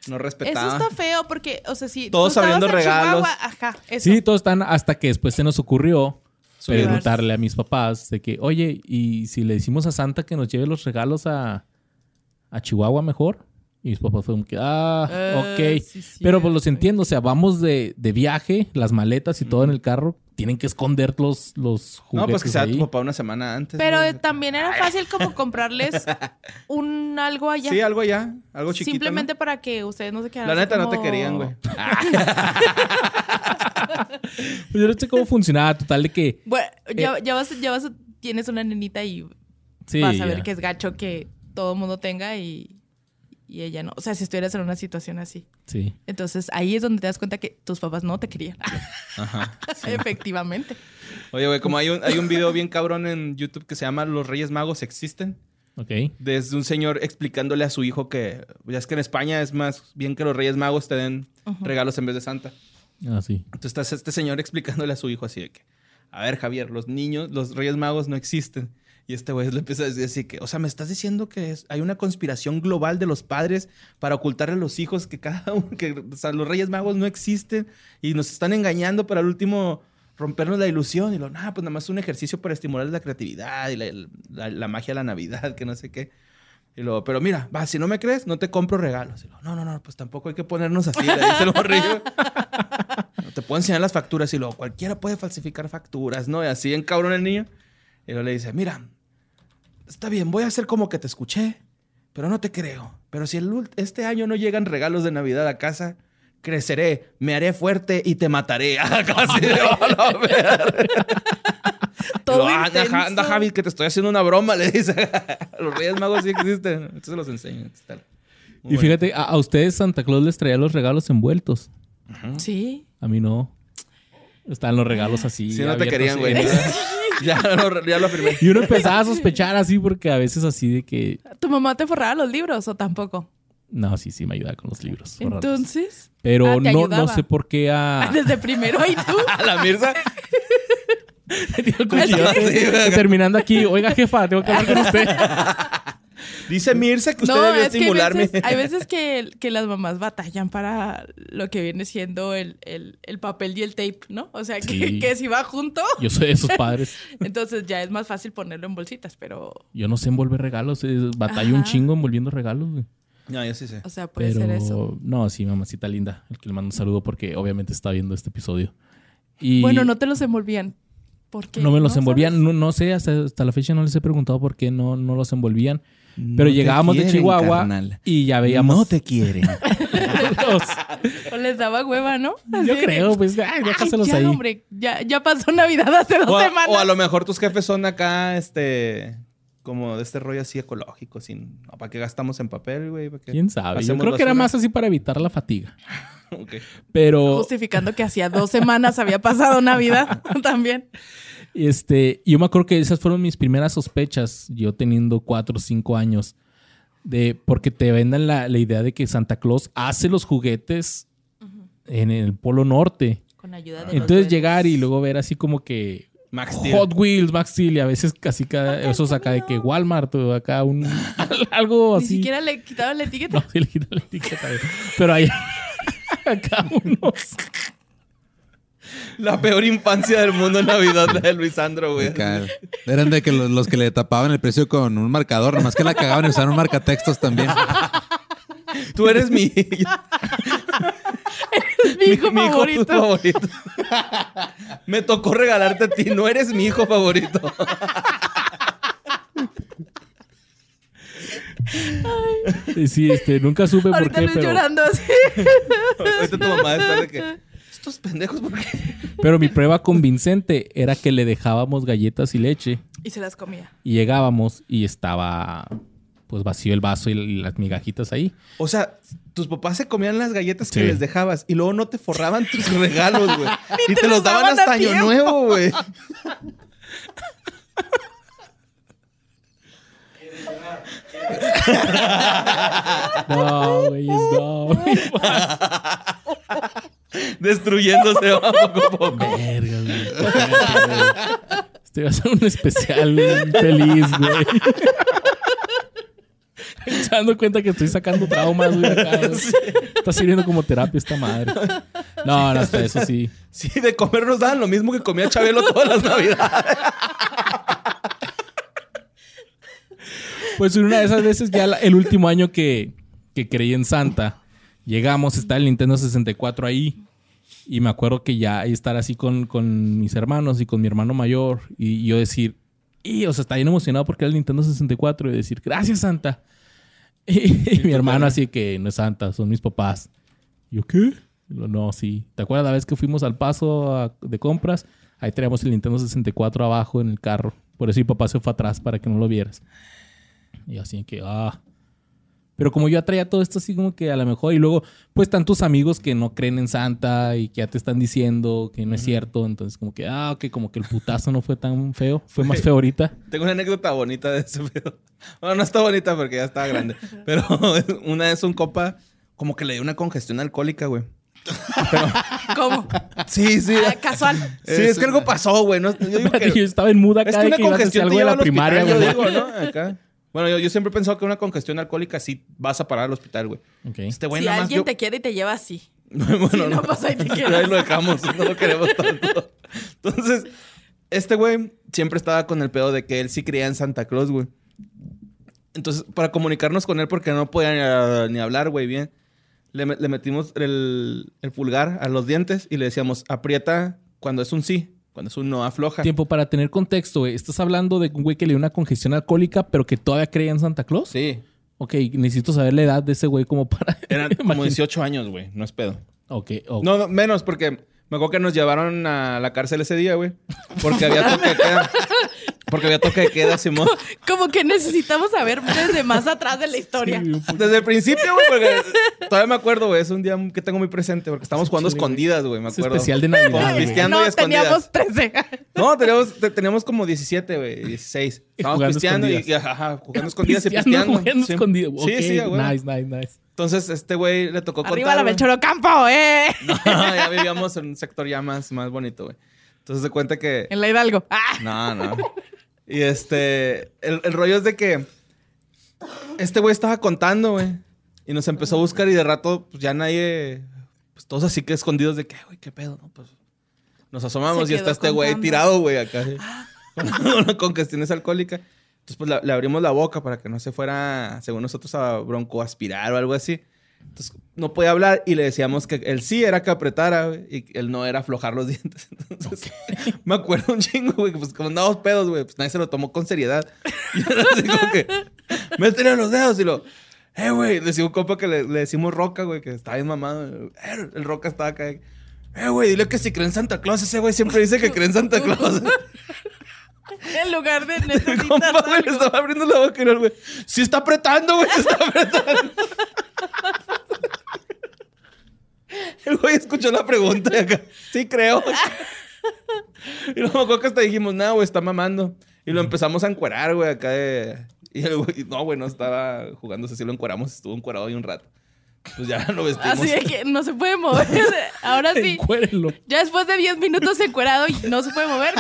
No Eso respetaba. está feo porque, o sea, si Todos abriendo en regalos. Chihuahua, ajá, eso. Sí, todos están hasta que después se nos ocurrió. Preguntarle a mis papás de que, oye, ¿y si le decimos a Santa que nos lleve los regalos a, a Chihuahua mejor? Y mis papás fueron que, ah, Eh, ok. sí, sí, Pero pues los entiendo, o sea, vamos de, de viaje, las maletas y todo en el carro, tienen que esconder los, los juguetes No, pues que sea ahí. tu papá una semana antes. Pero eh, también era fácil como comprarles un algo allá. Sí, algo allá. Algo chiquito. Simplemente ¿no? para que ustedes no se quedaran La neta no te querían, güey. Pues yo no sé cómo funcionaba, total de que... Bueno, ya, ya vas, ya vas, a- tienes una nenita y Eh. Sí, vas a ver ya. que es gacho que todo el mundo tenga y, y ella no. O sea, si estuvieras en una situación así. Sí. Entonces ahí es donde te das cuenta que tus papás no te querían. Ajá. Efectivamente. Oye, güey, como hay un, hay un video bien cabrón en YouTube que se llama Los Reyes Magos existen. Ok. Desde un señor explicándole a su hijo que... Ya es que en España es más bien que los Reyes Magos te den regalos en vez de Santa. Ah, sí. Entonces está este señor explicándole a su hijo así de que... A ver, Javier, los niños, los Reyes Magos no existen. Y este güey le empieza a decir así que... O sea, ¿me estás diciendo que es- hay una conspiración global de los padres para ocultarle a los hijos que cada uno... Que o sea, los Reyes Magos no existen y nos están engañando para al último rompernos la ilusión. Y lo, nada, pues nada más un ejercicio para estimular la creatividad y la, la- la magia de la Navidad, que no sé qué. Y luego, pero mira, va, si no me crees, no te compro regalos. Y luego, no, no, no, pues tampoco hay que ponernos así, le dice el morrillo. No te puedo enseñar las facturas y luego cualquiera puede falsificar facturas, ¿no? Y así en cabrón el niño. Y luego le dice, mira, está bien, voy a hacer como que te escuché, pero no te creo. Pero si el este año no llegan regalos de Navidad a casa, creceré, me haré fuerte y te mataré. Casi de "Oh, la verga". Todo Lo, "Ah, anda, anda, Javi, que te estoy haciendo una broma, le dice. Los Reyes Magos sí existen. Entonces los enseño. Muy Y bueno. fíjate, a, a ustedes Santa Claus les traía los regalos envueltos. Sí. A mí no. Estaban los regalos así. Sí, no te querían, güey. ya, lo, ya lo afirmé. Y uno empezaba a sospechar así porque a veces así de que... ¿Tu mamá te forraba los libros o tampoco? No, sí, sí, me ayuda con los libros. forrarlos. Entonces. Pero Ah, no, ayudaba. no sé por qué a... Desde primero y tú. A la Mirza. Terminando aquí, oiga jefa, tengo que hablar con usted. Dice Mirza que usted No, debió es que hay estimularme. veces, hay veces que, que las mamás batallan para lo que viene siendo el, el- el papel y el tape, ¿no? O sea, que, Sí. que si va junto, Yo soy de esos padres. entonces ya es más fácil ponerlo en bolsitas, pero, Yo no sé envolver regalos. Batallo un Ajá. chingo envolviendo regalos, güey. No, yo sí sé. o sea, puede Pero ser eso. no, sí, mamacita linda. El que le mando un saludo porque obviamente está viendo este episodio. Y Bueno, no te los envolvían. ¿Por qué? no me los ¿No envolvían. No, no sé, hasta, hasta la fecha no les he preguntado por qué no, no los envolvían. Pero No llegábamos de Chihuahua carnal. y ya veíamos No te quieren. los- O les daba hueva, ¿no? Así Yo creo, pues, ay, "Ay, déjaselos ya, ahí. hombre, ya, ya pasó Navidad hace dos o, a, semanas. o a lo mejor tus jefes son acá, este... Como de este rollo así ecológico, sin... ¿Para qué gastamos en papel, güey? ¿Para qué ¿Quién sabe? Yo creo que era más así para evitar la fatiga. Ok. Pero Justificando que hacía dos semanas había pasado Navidad también. Este, yo me acuerdo que esas fueron mis primeras sospechas, yo teniendo cuatro o cinco años, de porque te vendan la, la idea de que Santa Claus hace los juguetes en el Polo Norte. Con ayuda de los Entonces duendes. llegar y luego ver así como que Max. Hot Wheels, Max Steel, y a veces casi cada, esos acá de que Walmart o acá un algo Ni así. siquiera le quitaban la etiqueta. No, sí le quitan la etiqueta. Pero hay acá unos. La peor infancia del mundo en Navidad, la de Luisandro, güey. Acá, Eran de que los, los que le tapaban el precio con un marcador, nomás que la cagaban y usaron un marcatextos también. Tú eres mi... mi hijo favorito. favorito. Me tocó regalarte a ti, no eres mi hijo favorito. Sí, este, nunca supe por Ahorita qué, Luis pero, llorando así. Ahorita tu mamá está de que. Estos pendejos, ¿por qué? pero mi prueba convincente era que le dejábamos galletas y leche Y se las comía. y llegábamos y estaba pues vacío el vaso y las migajitas ahí. O sea, tus papás se comían las galletas Sí. que les dejabas y luego no te forraban tus regalos, güey. y te te los daban hasta año tiempo. nuevo, güey. No, güey, no. Destruyéndose poco a poco. Verga, güey. Este va a ser un especial güey, feliz, güey. Se dando cuenta que estoy sacando traumas, güey. acá, güey. Está sirviendo como terapia esta madre. No, no, hasta eso sí. Sí, de comer nos daban lo mismo que comía Chabelo todas las navidades. Pues una de esas veces, ya la- el último año que, que creí en Santa, llegamos, está el Nintendo 64 ahí. Y me acuerdo que ya estar así con, con mis hermanos y con mi hermano mayor. Y yo decir, y, o sea, está bien emocionado porque era el Nintendo 64. Y decir, gracias, Santa. Y, mi hermano así que no es Santa, son mis papás. ¿Yo qué? No, sí. ¿Te acuerdas la vez que fuimos al paso a- de compras? Ahí teníamos el Nintendo 64 abajo en el carro. Por eso mi papá se fue atrás para que no lo vieras. Y así que, ah. Pero como yo ya traía todo esto así como que a lo mejor, y luego, pues tantos amigos que no creen en Santa y que ya te están diciendo que no es cierto, entonces como que, ah, ok, como que el putazo no fue tan feo, fue más feo ahorita. Tengo una anécdota bonita de ese pedo. Bueno, no está bonita porque ya estaba grande. Pero una vez un copa como que le dio una congestión alcohólica, güey. ¿Cómo? Sí, sí. Ah, casual. Sí, es que algo pasó, güey. No, yo digo que- yo estaba en muda Es acá que una que ibas a congestión algo de la primaria, hospital, yo güey. digo, ¿no? Acá. Bueno, yo, yo siempre he pensado que una congestión alcohólica sí vas a parar al hospital, güey. Este güey si nada más alguien yo... te quiere y te lleva así. bueno, Si no, pues ahí te quedas. Ahí lo dejamos, no lo queremos tanto. Entonces, este güey siempre estaba con el pedo de que él sí creía en Santa Claus, güey. Entonces, para comunicarnos con él, porque no podía ni, ni hablar, güey, bien, le, me- le metimos el, el pulgar a los dientes y le decíamos, aprieta cuando es un sí, cuando es un no, afloja. Tiempo para tener contexto, güey. Estás hablando de un güey que le dio una congestión alcohólica, pero que todavía creía en Santa Claus. Sí, Ok, necesito saber la edad de ese güey como para... eran como Imagina- 18 años, güey, no es pedo. Ok, ok. No, no, menos, porque me acuerdo que nos llevaron a la cárcel ese día, güey. Porque había toque de queda. Porque había toque de queda, Simón. Como que necesitamos saber desde más atrás de la historia. Sí. Desde el principio, güey, porque todavía me acuerdo, güey. Es un día que tengo muy presente porque estábamos jugando escondidas, güey, me Es acuerdo. especial de Navidad, güey. Pisteando y no, escondidas. teníamos 13. No, teníamos, te- teníamos como 17, güey, 16. Estábamos pisteando y, escondidas. y, ajá, jugando escondidas y Pisteando, pisteando. jugando Sí. escondido. Sí, sí, güey. Nice, nice, nice. Entonces, este güey le tocó Arriba contar, la güey. Melchor Campo, ¿eh? No, ya vivíamos en un sector ya más, más bonito, güey. Entonces, se cuenta que... En la Hidalgo. Ah, No, no. Y este, el, el rollo es de que este güey estaba contando, güey. Y nos empezó a buscar y de rato, pues ya nadie, pues todos así que escondidos de que, güey, qué pedo, ¿no? Pues nos asomamos y está este güey tirado, güey, acá. Con, con cuestiones alcohólicas. Entonces, pues la- le abrimos la boca para que no se fuera, según nosotros, a broncoaspirar o algo así. Entonces, no podía hablar y le decíamos que el sí era que apretara, güey, y el no era aflojar los dientes. Entonces, me acuerdo un chingo, güey, que pues como andábamos pedos, güey, pues nadie se lo tomó con seriedad. Y era así como que, métele los dedos y lo, eh, güey, decía un compa que le, le decimos Roca, güey, que estaba bien mamado. Eh, el Roca estaba acá. Eh, güey, dile que si cree en Santa Claus, ese güey siempre dice que cree en Santa Claus. en lugar de compa, güey, le estaba abriendo la boca y el güey, sí está apretando, güey, se está apretando. El güey escuchó la pregunta y acá, sí creo. Y luego me acuerdo que hasta dijimos, no, güey, está mamando. Y lo empezamos a encuerar, güey, acá de... Y el güey, no, güey, no estaba jugando, así lo encueramos, estuvo encuerado ahí un rato. Pues ya lo vestimos. Así de que no se puede mover. Ahora sí. Encuérenlo. Ya después de 10 minutos encuerado y no se puede mover,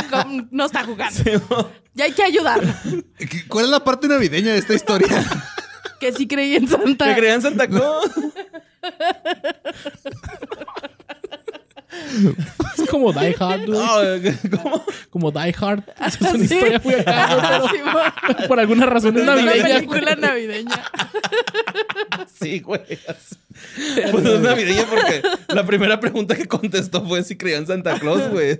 no está jugando. Ya hay que ayudarlo. ¿Qué- ¿Cuál es la parte navideña de esta historia? Que sí creí en Santa. ¿Te creían Santa Claus? Es como Die Hard, güey. No, ¿cómo? Como Die Hard. Esa es una Sí. historia muy acá, güey, pero Sí, Por alguna razón es Una navideña. película navideña. Sí, güey. Pues es navideña porque la primera pregunta que contestó fue si creía en Santa Claus, güey.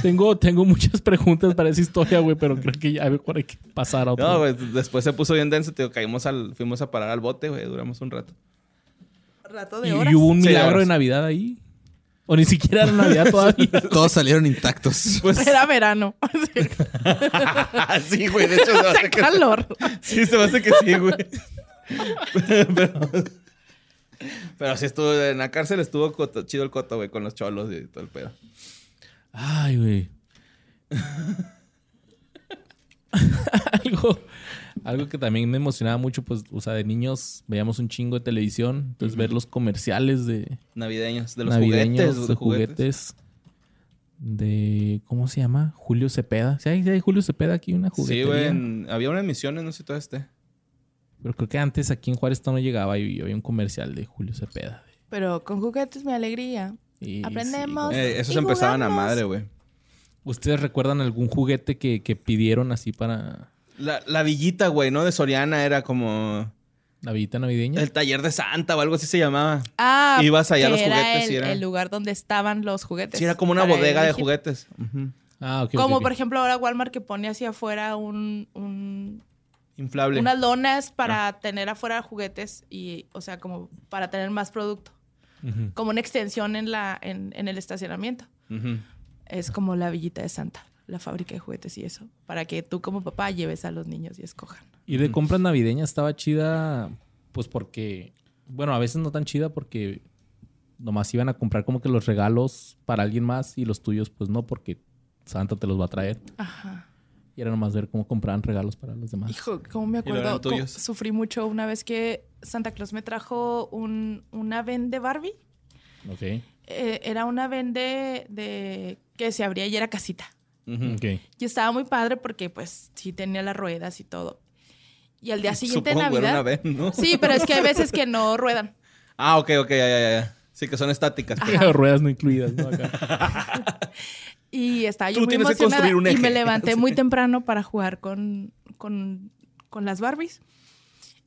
Tengo, tengo muchas preguntas para esa historia, güey, pero creo que ya mejor hay que pasar a otro. No, güey, después se puso bien denso, tío. Caímos al, fuimos a parar al bote, güey. Duramos un rato. Rato ¿Y, de horas. y hubo un Sí, milagro de Navidad ahí? ¿O ni siquiera era Navidad todavía? Todos salieron intactos. Pues Era verano. sí, güey. De hecho, se me Hace hace que, calor. sí, se me hace que sí, güey. pero, pero sí estuvo, en la cárcel estuvo coto- chido el coto, güey, con los cholos y todo el pedo. Ay, güey. algo, algo que también me emocionaba mucho, pues, o sea, de niños veíamos un chingo de televisión. Entonces, ver los comerciales de Navideños, de los navideños, juguetes. de juguetes. De, ¿cómo se llama? Julio Cepeda. ¿Sí hay, sí hay Julio Cepeda aquí una Sí, juguetería? güey. en- Había una emisión, no sé si todo este. Pero creo que antes aquí en Juárez no llegaba y había un comercial de Julio Cepeda. Pero con juguetes mi alegría. Y Aprendemos. sí, Eh, esos Y empezaban a madre, güey. ¿Ustedes recuerdan algún juguete que, que pidieron así para La, la villita, güey, ¿no? De Soriana era como la villita navideña? el taller de Santa o algo así se llamaba. Ah, Ibas allá los era juguetes el, y era- el lugar donde estaban los juguetes. Sí, era como una bodega de juguetes. Ah, ok. ok, Como por ejemplo ahora Walmart que pone hacia afuera un, un- Inflable. unas lonas Ah. para tener afuera juguetes y, o sea, como para tener más producto. Como una extensión en, la, en, en el estacionamiento. Es como la villita de Santa, la fábrica de juguetes y eso. Para que tú como papá lleves a los niños y escojan. Y de compras navideñas estaba chida, pues porque, bueno, a veces no tan chida porque nomás iban a comprar como que los regalos para alguien más y los tuyos pues no porque Santa te los va a traer. Ajá. Y era nomás ver cómo compraban regalos para los demás. Hijo, ¿cómo me acuerdo? eran tuyos. Cómo Sufrí mucho una vez que Santa Claus me trajo un, una ven de Barbie. Ok. Eh, era una ven de, de- que se abría y era casita. Y estaba muy padre porque pues sí tenía las ruedas y todo. Y al día siguiente de Supongo, era Navidad... una vez, ¿no? Sí, pero es que hay veces que no ruedan. Ah, ok, ok, ya, ya, ya, ya. Sí, que son estáticas. Ruedas no incluidas, ¿no? Acá. Y estaba yo Tú muy tienes que emocionada construir un y me eje. levanté muy temprano para jugar con, con, con las Barbies.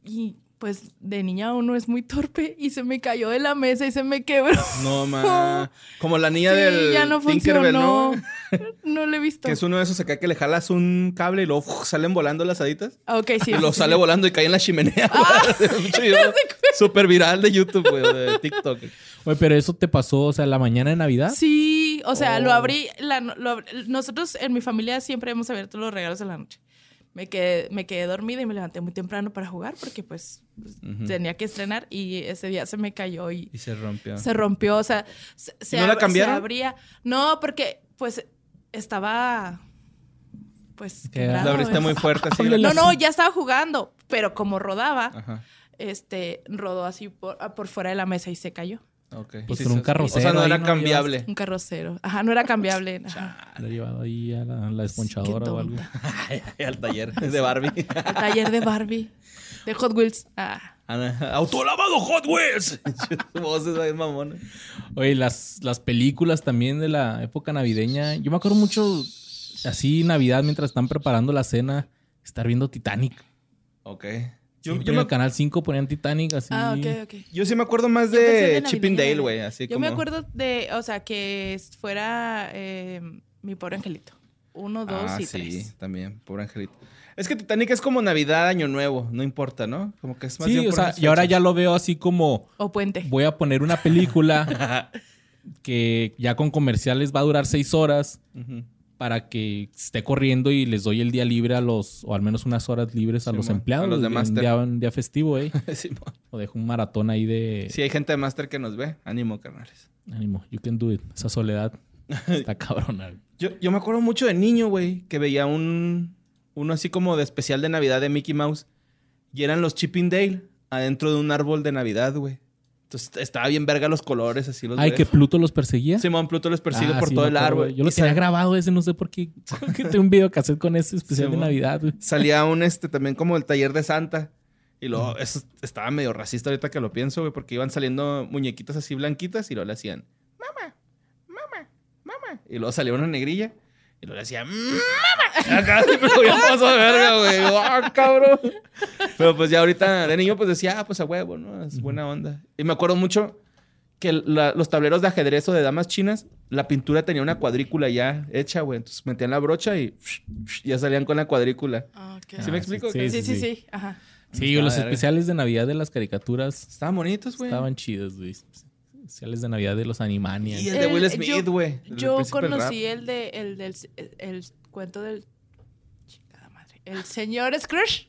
Y pues de niña uno es muy torpe y se me cayó de la mesa y se me quebró. No, ma. Como la niña Sí, del ya no Tinkerbell. ¿no? No lo he visto. Que es uno de esos acá que le jalas un cable y luego ¡uf! salen volando las haditas. Ah, Ok, sí. y lo sí, sale sí. volando y cae en la chimenea. Mucho Súper viral de YouTube, güey, de TikTok. Oye, pero eso te pasó, o sea, la mañana de Navidad. Sí, o sea, lo Oh. abrí. la- lo abrí- nosotros en mi familia siempre hemos abierto los regalos de la noche. Me quedé, me quedé dormida y me levanté muy temprano para jugar porque pues tenía que estrenar y ese día se me cayó y Y se rompió. se rompió, o sea, se, se no la ab- cambiaron? se abría. No, porque pues estaba pues Que quebrado, La abriste ¿ves? muy fuerte, así. No, no, ya estaba jugando, pero como rodaba, Ajá. Este rodó así por, a- por fuera de la mesa y se cayó. Ok. Pues con un carrocero O sea, no ahí era no cambiable. Un carrocero. Ajá, no era cambiable. Lo he llevado ahí a la, la esponchadora o algo. Al taller de Barbie. Al taller de Barbie. De Hot Wheels. Ah. Ana, Autolavado Hot Wheels. Su voz es bien mamona. Oye, las, las películas también de la época navideña. Yo me acuerdo mucho, así Navidad, mientras están preparando la cena, estar viendo Titanic. Ok. Yo, Yo, en me, el canal 5 ponían Titanic así. Ah, ok, ok. yo sí me acuerdo más Yo de de Chip and navideña, Dale, güey. Así Yo como... me acuerdo de, o sea, que fuera eh, mi pobre angelito. Uno, dos ah, y sí, tres. también. Pobre angelito. Es que Titanic es como Navidad, Año Nuevo. No importa, ¿no? Como que es más Sí, bien o sea, y ahora ya lo veo así como O puente. voy a poner una película que ya con comerciales va a durar seis horas Ujú. Para que esté corriendo y les doy el día libre a los, o al menos unas horas libres a Sí, los empleados. A los de un Master. día, un día festivo, ¿eh? O dejo un maratón ahí de... Sí, hay gente de Master que nos ve. Ánimo, carnales. Ánimo, you can do it. Esa soledad está cabrona. Yo, yo me acuerdo mucho de niño, güey, que veía un... Uno así como de especial de Navidad de Mickey Mouse. Y eran los Chip and Dale adentro de un árbol de Navidad, güey. Entonces estaba bien verga los colores, así los Ay, ves. que Pluto los perseguía. Simón Pluto los persigue Ah, por sí, todo el árbol. Yo lo tenía sal- grabado ese, no sé por qué. Tengo un video cassette con ese especial de. Navidad, güey. Salía un este también como el taller de Santa. Y luego, eso estaba medio racista ahorita que lo pienso, güey, porque iban saliendo muñequitas así blanquitas y luego le hacían, mamá, mamá, mamá. Y luego salía una negrilla. Y luego le decía, ¡Mamá! Acá pero ya pasó de verga, güey. ¡Ah, cabrón! Pero pues ya ahorita de niño pues decía, ah, pues a huevo, ¿no? Es buena onda. Y me acuerdo mucho que la- los tableros de ajedrez o de damas chinas, la pintura tenía una cuadrícula ya hecha, güey. Entonces metían la brocha y ya salían con la cuadrícula. Ah, ok. ¿Sí me Ah, explico? sí, Sí, sí, sí. Ajá. Sí, los especiales de Navidad de las caricaturas Estaban bonitos, güey. estaban chidos, güey. Especiales de Navidad de los Animaniacs. Y el de Will Eh, Smith, yo- güey. Yo conocí el de el del el, el cuento del chingada madre. El señor Scrooge.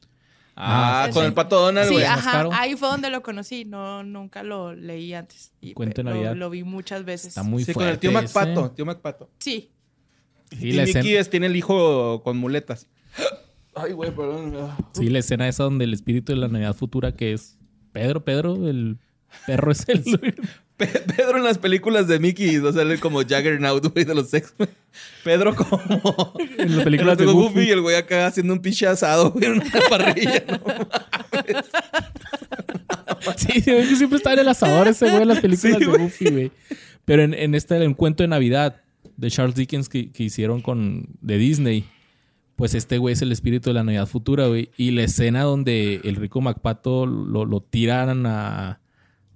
Ah, Ah, con sí. el pato Donald, Sí, güey. ajá, caro. ahí fue donde lo conocí. No, nunca lo leí antes. Y Cuento de Navidad. Lo, vi muchas veces. Está muy sí, fuerte. con el tío ese. MacPato. Tío MacPato. Sí. Sí, y la Mickey escena, es- tiene el hijo con muletas. Ay, güey, perdón. Sí, la escena esa donde el espíritu de la Navidad futura que es Pedro, Pedro, el perro es el... Pe- Pedro en las películas de Mickey no sale como Jaggernaut, güey, de los X-Men. Pedro como... en las películas de Goofy. y el güey acá haciendo un pinche asado, güey, en una parrilla. ¿no? Sí, se ve que siempre está en el asador ese güey en las películas Sí, de. Goofy, güey. Pero en, en este el cuento de Navidad de Charles Dickens que, que hicieron con de Disney, pues este güey es el espíritu de la Navidad futura, güey. Y la escena donde el rico MacPato lo, lo tiran a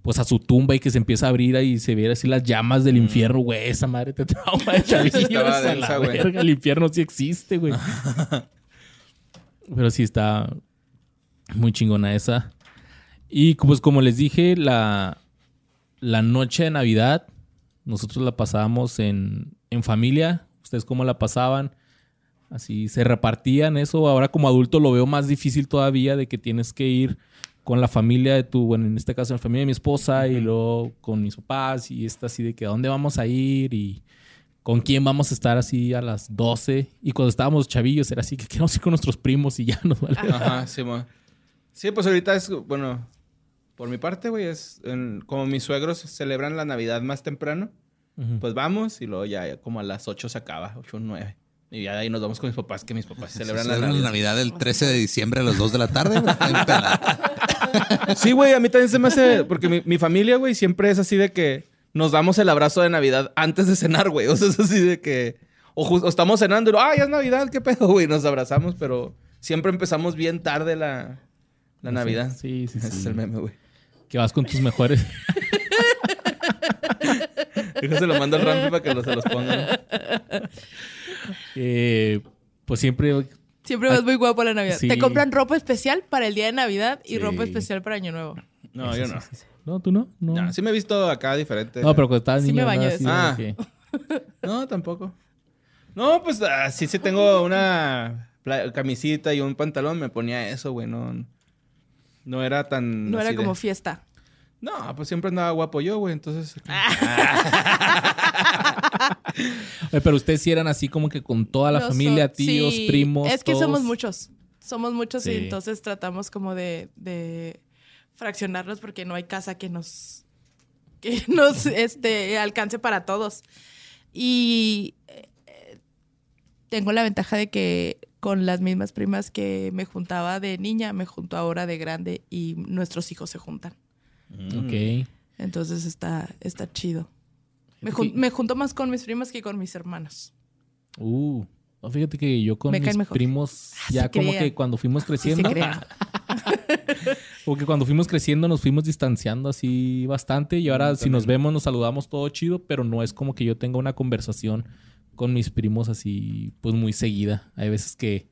pues a su tumba y que se empieza a abrir ahí y se ve así las llamas del infierno, güey. Esa madre te trauma de a la güey. verga, El infierno sí existe, güey. Pero sí está muy chingona esa. Y pues como les dije, la, la noche de Navidad, nosotros la pasábamos en, en familia. ¿Ustedes cómo la pasaban? Así se repartían eso. Ahora como adulto lo veo más difícil todavía de que tienes que ir con la familia de tu, bueno, en este caso la familia de mi esposa y luego con mis papás y está así de que a dónde vamos a ir y con quién vamos a estar así a las 12. Y cuando estábamos chavillos era así que queremos ir con nuestros primos y ya nos vale. Ajá, sí, mo. Sí, pues ahorita es, bueno, por mi parte, güey, es en- como mis suegros celebran la Navidad más temprano, pues vamos y luego ya, ya como a las 8 se acaba, 8 o 9. Y ya de ahí nos vamos con mis papás, que mis papás celebran la Celebran Navidad. el 13 de diciembre a las 2 de la tarde. Sí, güey, a mí también se me hace, porque mi, mi familia, güey, siempre es así de que nos damos el abrazo de Navidad antes de cenar, güey. O sea, es así de que, o, estamos cenando y, ah, ya es Navidad, qué pedo, güey, nos abrazamos, pero siempre empezamos bien tarde la, la Navidad. Sí, sí, sí. Ese es el meme, güey. Que vas con tus mejores. Déjase lo mando al Rampi para que lo- se los pongan. Eh, pues siempre. Siempre vas muy guapo la Navidad. Sí. Te compran ropa especial para el día de Navidad y Sí. ropa especial para Año Nuevo. No, yo no. No, tú no. No, No, sí me he visto acá diferente. No, pero cuando estabas Sí niño. me baño ¿no? de Así Ah. que- No, tampoco. No, pues ah, sí, sí tengo una camisita y un pantalón. Me ponía eso, güey. No, no era tan. No era así de- como fiesta. No, pues siempre andaba guapo yo, güey. Entonces. Oye, pero ustedes sí eran así como que con toda la familia, so- tíos, sí, primos. Es que todos. somos muchos. Somos muchos Sí. y entonces tratamos como de, de fraccionarlos porque no hay casa que nos, que nos este, alcance para todos. Y eh, tengo la ventaja de que con las mismas primas que me juntaba de niña, me junto ahora de grande y nuestros hijos se juntan. Ok. Entonces está, está chido. Me, jun- que- me junto más con mis primas que con mis hermanos. Uh. no, fíjate que yo con Me mis primos, Ah, ya como crean. que cuando fuimos Sí creciendo. se crean. Como que cuando fuimos creciendo nos fuimos distanciando así bastante y ahora Mm, si nos vemos nos saludamos todo chido, pero no es como que yo tenga una conversación con mis primos así pues muy seguida. Hay veces que,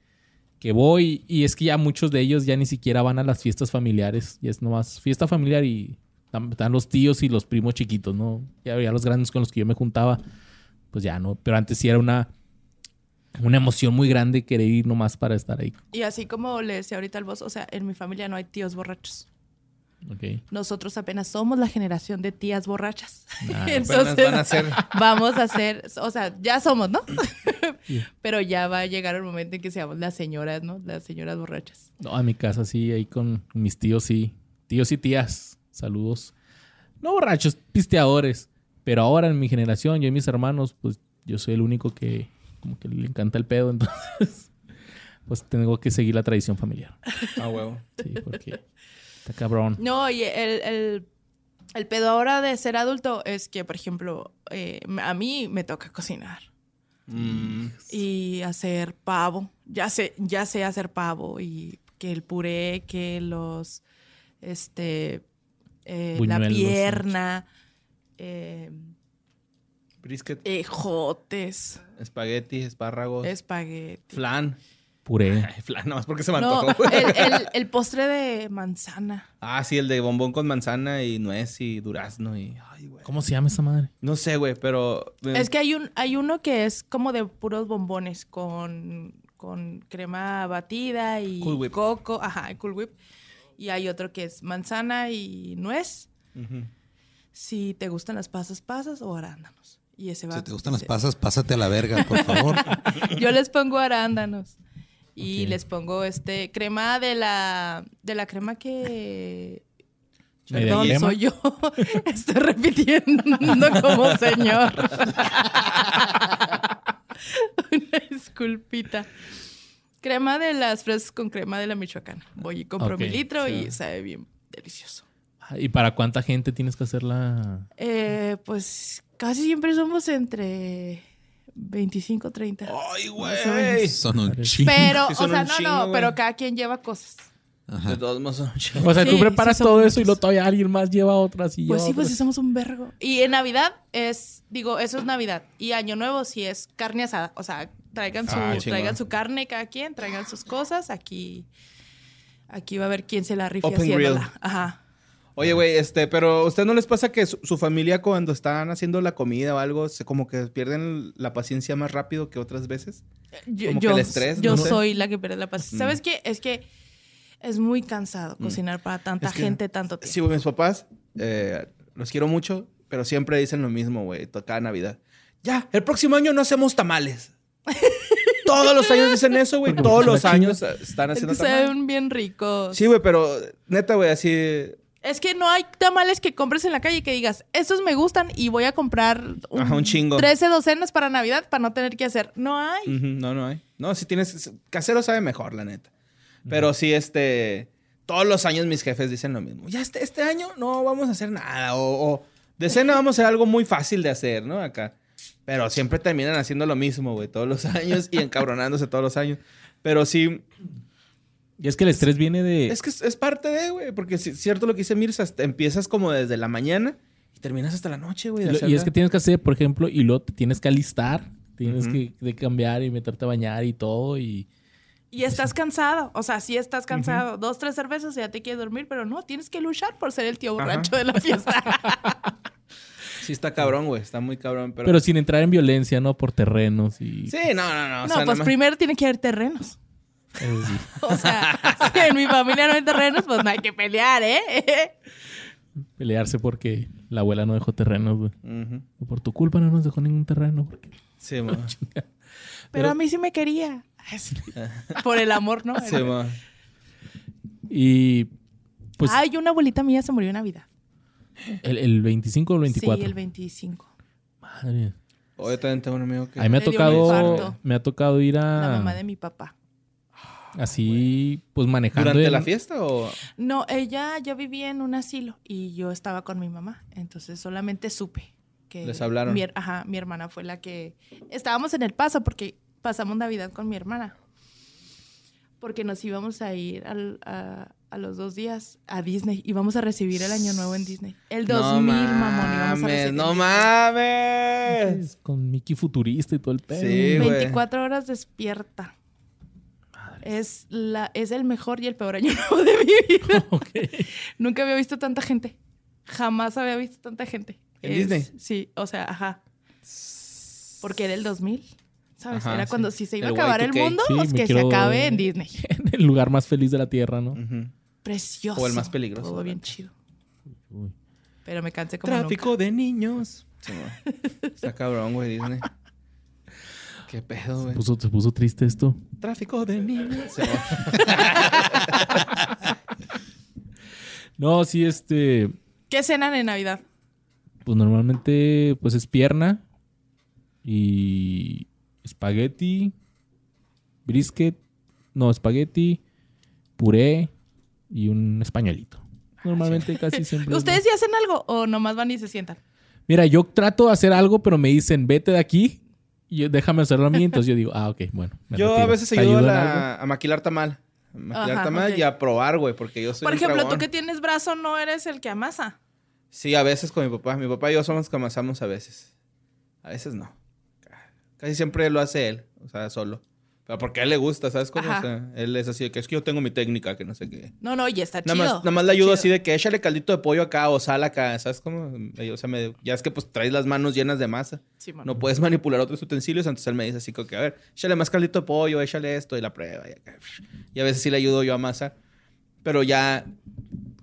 que voy y es que ya muchos de ellos ya ni siquiera van a las fiestas familiares y es nomás fiesta familiar y están, los tíos y los primos chiquitos, ¿no? Ya, ya los grandes con los que yo me juntaba, pues ya no, pero antes sí era una, una emoción muy grande querer ir nomás para estar ahí. Y así como le decía ahorita al boss, o sea, en mi familia no hay tíos borrachos. Nosotros apenas somos la generación de tías borrachas. Ah, Entonces, van a ser. vamos a hacer, o sea, ya somos, ¿no? Pero ya va a llegar el momento en que seamos las señoras, ¿no? Las señoras borrachas. No, a mi casa sí, ahí con mis tíos sí. Tíos y tías, saludos. No borrachos, pisteadores. Pero ahora en mi generación, yo y mis hermanos, pues yo soy el único que como que le encanta el pedo, entonces pues tengo que seguir la tradición familiar. Ah, huevo. Sí, porque está cabrón. No, y el, el, el pedo ahora de ser adulto es que, por ejemplo, eh, a mí me toca cocinar. Mm. y hacer pavo. Ya sé, ya sé hacer pavo y que el puré, que los, este, eh, la pierna, eh, Brisket, ejotes, espagueti, espárragos, espagueti. flan. Puré. Ay, flan, nomás porque se me No, antojó. el, el- el postre de manzana. Ah, sí, el de bombón con manzana y nuez y durazno y... Ay, güey. ¿Cómo se llama esa madre? No sé, güey, pero... eh, Es que hay un, hay uno que es como de puros bombones con, con crema batida y Cool Whip. coco, ajá, Cool Whip. Y hay otro que es manzana y nuez. Si te gustan las pasas, pasas o arándanos. Y ese va. Si te gustan las pasas, pásate a la verga, por favor. Yo les pongo arándanos. Y les pongo este crema de la de la crema que ¿Media Perdón, soy yo. Estoy repitiendo como señor. Una disculpita. Crema de las fresas con crema de la Michoacana. Voy y compro mi litro sí. y sabe bien delicioso. Ah, ¿Y para cuánta gente tienes que hacer la...? Eh, pues casi siempre somos entre 25, 30. Ay, güey. Son un chingo. Pero, Sí, o sea, no, chingo, no, pero cada quien lleva cosas. Ajá. De todos modos son un chingo. O sea, tú preparas sí todo eso y luego todavía alguien más lleva otras y Pues sí, pues sí somos un vergo. Y en Navidad es, digo, eso es Navidad. Y Año Nuevo sí es carne asada. O sea, traigan su, Ah, traigan su carne cada quien, traigan sus cosas. Aquí, aquí va a ver quién se la rifa haciéndola. Ajá. Oye, güey, este, pero ¿a usted no les pasa que su, su familia cuando están haciendo la comida o algo, se como que pierden la paciencia más rápido que otras veces? Yo, Como que yo, el estrés, yo no sé. soy la que pierde la paciencia. Mm. ¿Sabes qué? Es que es muy cansado cocinar para tanta Es que- gente tanto tiempo. Sí, güey, mis papás, eh, los quiero mucho, pero siempre dicen lo mismo, güey, to- cada Navidad. Ya, el próximo año no hacemos tamales. Todos los años dicen eso, güey. Todos pues, los años están haciendo se tamales. ven bien ricos. Sí, güey, pero neta, güey, así... Es que no hay tamales que compres en la calle y que digas, estos me gustan y voy a comprar Ajá, un chingo. 13 docenas para Navidad para no tener que hacer. No hay. No, no hay. No, si tienes... Casero sabe mejor, la neta. Pero sí, este... Todos los años mis jefes dicen lo mismo. Ya este, este año no vamos a hacer nada. O, o de cena vamos a hacer algo muy fácil de hacer, ¿no? Acá. Pero siempre terminan haciendo lo mismo, güey, todos los años y encabronándose todos los años. Pero sí, Y es que el estrés viene de... es que es, es parte de, güey, porque es cierto lo que dice Mirza, empiezas como desde la mañana y terminas hasta la noche, güey. Y, lo- y es que tienes que hacer, por ejemplo, y luego te tienes que alistar. Tienes Ujú. que, de cambiar y meterte a bañar y todo. Y Y estás cansado. O sea, sí estás cansado. Dos, tres cervezas y ya te quieres dormir, pero no, tienes que luchar por ser el tío borracho de la fiesta. Sí está cabrón, güey, está muy cabrón, pero... pero, sin entrar en violencia, ¿no? Por terrenos y... Sí, no, no, no. o no, sea, pues primero tiene que haber terrenos. Sí. O sea, si en mi familia no hay terrenos, pues no hay que pelear, ¿eh? Pelearse porque la abuela no dejó terrenos, güey. Ujú. Y Por tu culpa no nos dejó ningún terreno. porque- Sí, mo. Pero a mí sí me quería. Por el amor, ¿no? Sí, mo. Y pues Ay, una abuelita mía se murió en Navidad. El, el 25 o el 24. Sí, el 25. Madre. Oye, también tengo un amigo que... A mí me ha tocado, me ha tocado ir a La mamá de mi papá. así, pues manejando. ¿Durante el- la fiesta o...? No, ella ya vivía en un asilo y yo estaba con mi mamá. Entonces solamente supe que. Les hablaron. Mi, ajá, mi hermana fue la que. Estábamos en el paso porque pasamos Navidad con mi hermana. Porque nos íbamos a ir al- a, a los dos días a Disney. Íbamos a recibir el año nuevo en Disney. El 2000, mamón, íbamos a mames, recibir. No mames. Con Mickey Futurista y todo el pedo. Sí, güey. 24 horas despierta. Es, la, es el mejor y el peor año nuevo de mi vida. Ok. Nunca había visto tanta gente. Jamás había visto tanta gente. ¿En Es- Disney? Sí, o sea, ajá. Porque era el 2000, ¿sabes? Ajá, era sí. cuando si se iba El a acabar el Y2K. mundo, Sí, pues que quiero- se acabe en Disney. En el lugar más feliz de la tierra, ¿no? Ujú. Precioso. O el más peligroso, Todo bien chido. Uy. Pero me cansé como Tráfico de niños. Sí. Está cabrón, güey, Disney. Qué pedo, Se güey. puso, se puso triste esto. Tráfico de niños. Sí. No, sí, este. ¿Qué cenan en Navidad? Pues normalmente, pues es pierna y espagueti, brisket, no, espagueti, puré y un españolito. Normalmente casi siempre. es ¿Ustedes sí hacen algo o nomás van y se sientan? Mira, yo trato de hacer algo, pero me dicen, vete de aquí yo, déjame hacerlo a mí. Entonces yo digo, ah, ok, bueno. Yo a veces ¿Te ayudo a, la- a maquilar tamal. A maquilar Ajá, tamal y a probar, güey, porque yo soy Por un ejemplo, tú que tienes brazo no eres el que amasa. Sí, a veces con mi papá. Mi papá y yo somos que amasamos a veces. A veces no. Casi siempre lo hace él, o sea, solo. Pero porque a él le gusta, ¿sabes cómo? Ajá. O sea, él es así de que es que yo tengo mi técnica, que no sé qué. No, no, y está Nada chido. más, nada más le ayudo chido. así de que échale caldito de pollo acá o sal acá, ¿sabes cómo? O sea, me- ya es que pues traes las manos llenas de masa. Sí. No puedes manipular otros utensilios, entonces él me dice así como que, a ver, échale más caldito de pollo, échale esto y la prueba. Y, acá. Y a veces sí le ayudo yo a masa. Pero ya,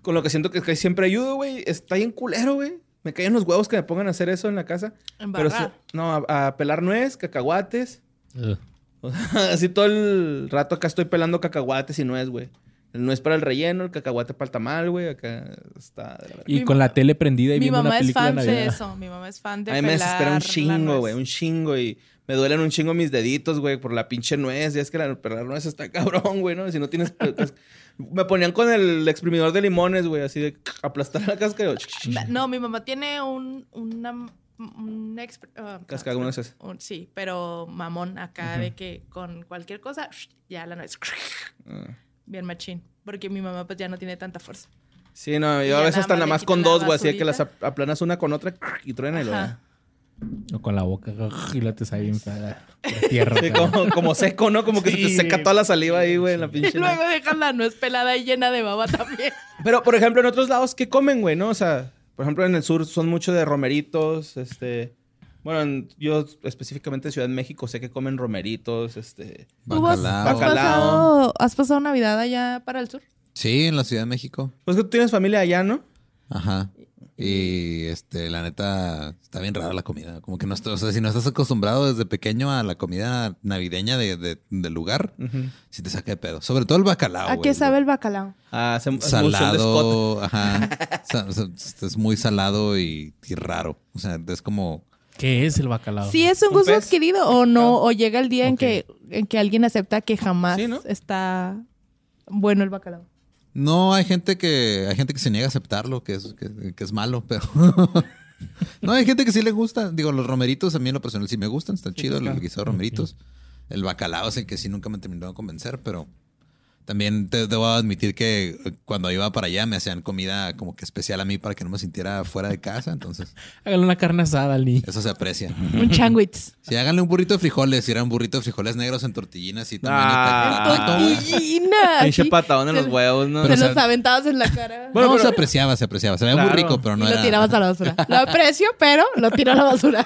con lo que siento que casi siempre ayudo, güey, está bien culero, güey. Me caen los huevos que me pongan a hacer eso en la casa. Pero sí- Embarrar. no, a, a pelar nuez, cacahuates. Ugh. O sea, así todo el rato acá estoy pelando cacahuates y nuez, güey. El nuez para el relleno, el cacahuate para el tamal, güey. Acá está de la verga. Y Mi con la tele prendida y Mi viendo mamá una es película fan de eso. Mi mamá es fan de A mí me desespera un chingo, güey, un chingo. Y me duelen un chingo mis deditos, güey, por la pinche nuez. Y es que la pelar nuez está cabrón, güey, ¿no? Si no tienes... pues, me ponían con el exprimidor de limones, güey, así de aplastar la cáscara. No, mi mamá tiene un, una, un exp- ah, Casca, ¿cómo es eso? un- sí, pero mamón acá de que con cualquier cosa, ya la nuez. Ah. Bien machín. Porque mi mamá pues ya no tiene tanta fuerza. Sí, no, Y yo a veces hasta más nada más con la dos, güey, así que las aplanas una con otra y truena y lo. O con la boca y la te sale bien fea. por tierra. Sí, como, como seco, ¿no? Como que se te Sí. seca toda la saliva ahí, güey, en la Y pinche. luego dejan la nuez pelada y llena de baba también. Pero, por ejemplo, en otros lados, ¿qué comen, güey, no? O sea, por ejemplo, en el sur son mucho de romeritos, este... Bueno, en- yo específicamente en Ciudad de México sé que comen romeritos, este... ¿Tú has, Bacalao. has Bacalao. pasado, has pasado Navidad allá para el sur? Sí, en la Ciudad de México. Pues que tú tienes familia allá, ¿no? Ajá. Y este, la neta, está bien rara la comida. Como que no estás, o sea, si no estás acostumbrado desde pequeño a la comida navideña de, de- del lugar, si te saca de pedo. Sobre todo el bacalao. ¿A güey. qué sabe el bacalao? Ah, se, es emulsión de Scott. Salado, ajá. Es muy salado y, y raro. O sea, es como. ¿Qué es el bacalao? ¿Sí es un ¿Un gusto pez? adquirido o no? ¿O llega el día en, que, en que alguien acepta que jamás Sí, ¿no? está bueno el bacalao? No, hay gente que hay gente que se niega a aceptarlo, que es, que, que es malo, pero. no, hay gente que sí le gusta. Digo, los romeritos a mí en lo personal sí me gustan, están chidos, claro. el guisado de romeritos. El bacalao es el que sí nunca me terminó de convencer, pero también te debo admitir que eh, cuando iba para allá me hacían comida como que especial a mí para que no me sintiera fuera de casa, entonces Háganle una carne asada al niño. eso se aprecia. Un changuitz. Si háganle un burrito de frijoles, si era un burrito de frijoles negros en tortillinas y también Ah. taco, güey. Tortillina. Pinche patadón en los huevos, ¿no? Se Pero, o los sea- aventados en la cara. Bueno, no, pero- se apreciaba, se apreciaba. Se veía muy rico, pero no y lo era... tirabas a la basura. Lo aprecio, pero lo tiro a la basura.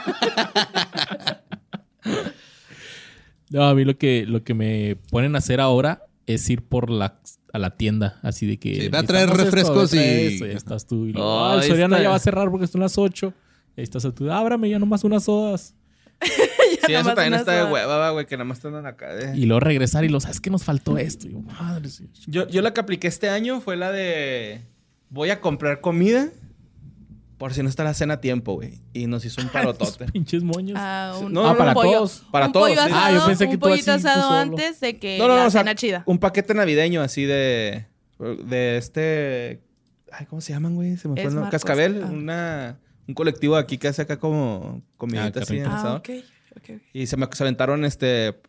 No, a mí lo que, lo que me ponen a hacer ahora es ir por la, a la tienda. Así de que. Sí, ve a traer refrescos traer y- esto, ya estás tú. Y luego, Oh, "Ah, el Soriana está. ya va a cerrar porque son las 8. Ahí estás tú. Ábrame ya nomás unas sodas. Sí, eso también está de hueva, va, güey, que nada más están acá. de- Y luego regresar y lo sabes que nos faltó esto. Y yo, madre, sí. Yo, yo la que apliqué este año fue la de... Voy a comprar comida por si no está la cena a tiempo, güey. Y nos hizo un parotote. Pinches moños. Ah, un, No, no, para pollo, todos. Para un todos, pollo sí. asado, Ah, yo pensé que un tú así, pollito tú asado antes de que No, no, no, la o sea, cena chida. un paquete navideño así de... De este... Ay, ¿cómo se llaman, güey? Se me fue el Cascabel. ah. Una... Un colectivo de aquí que hace acá como comidita Ah, así en. Ah, asador. ok. ok, ok. Y se me se aventaron este.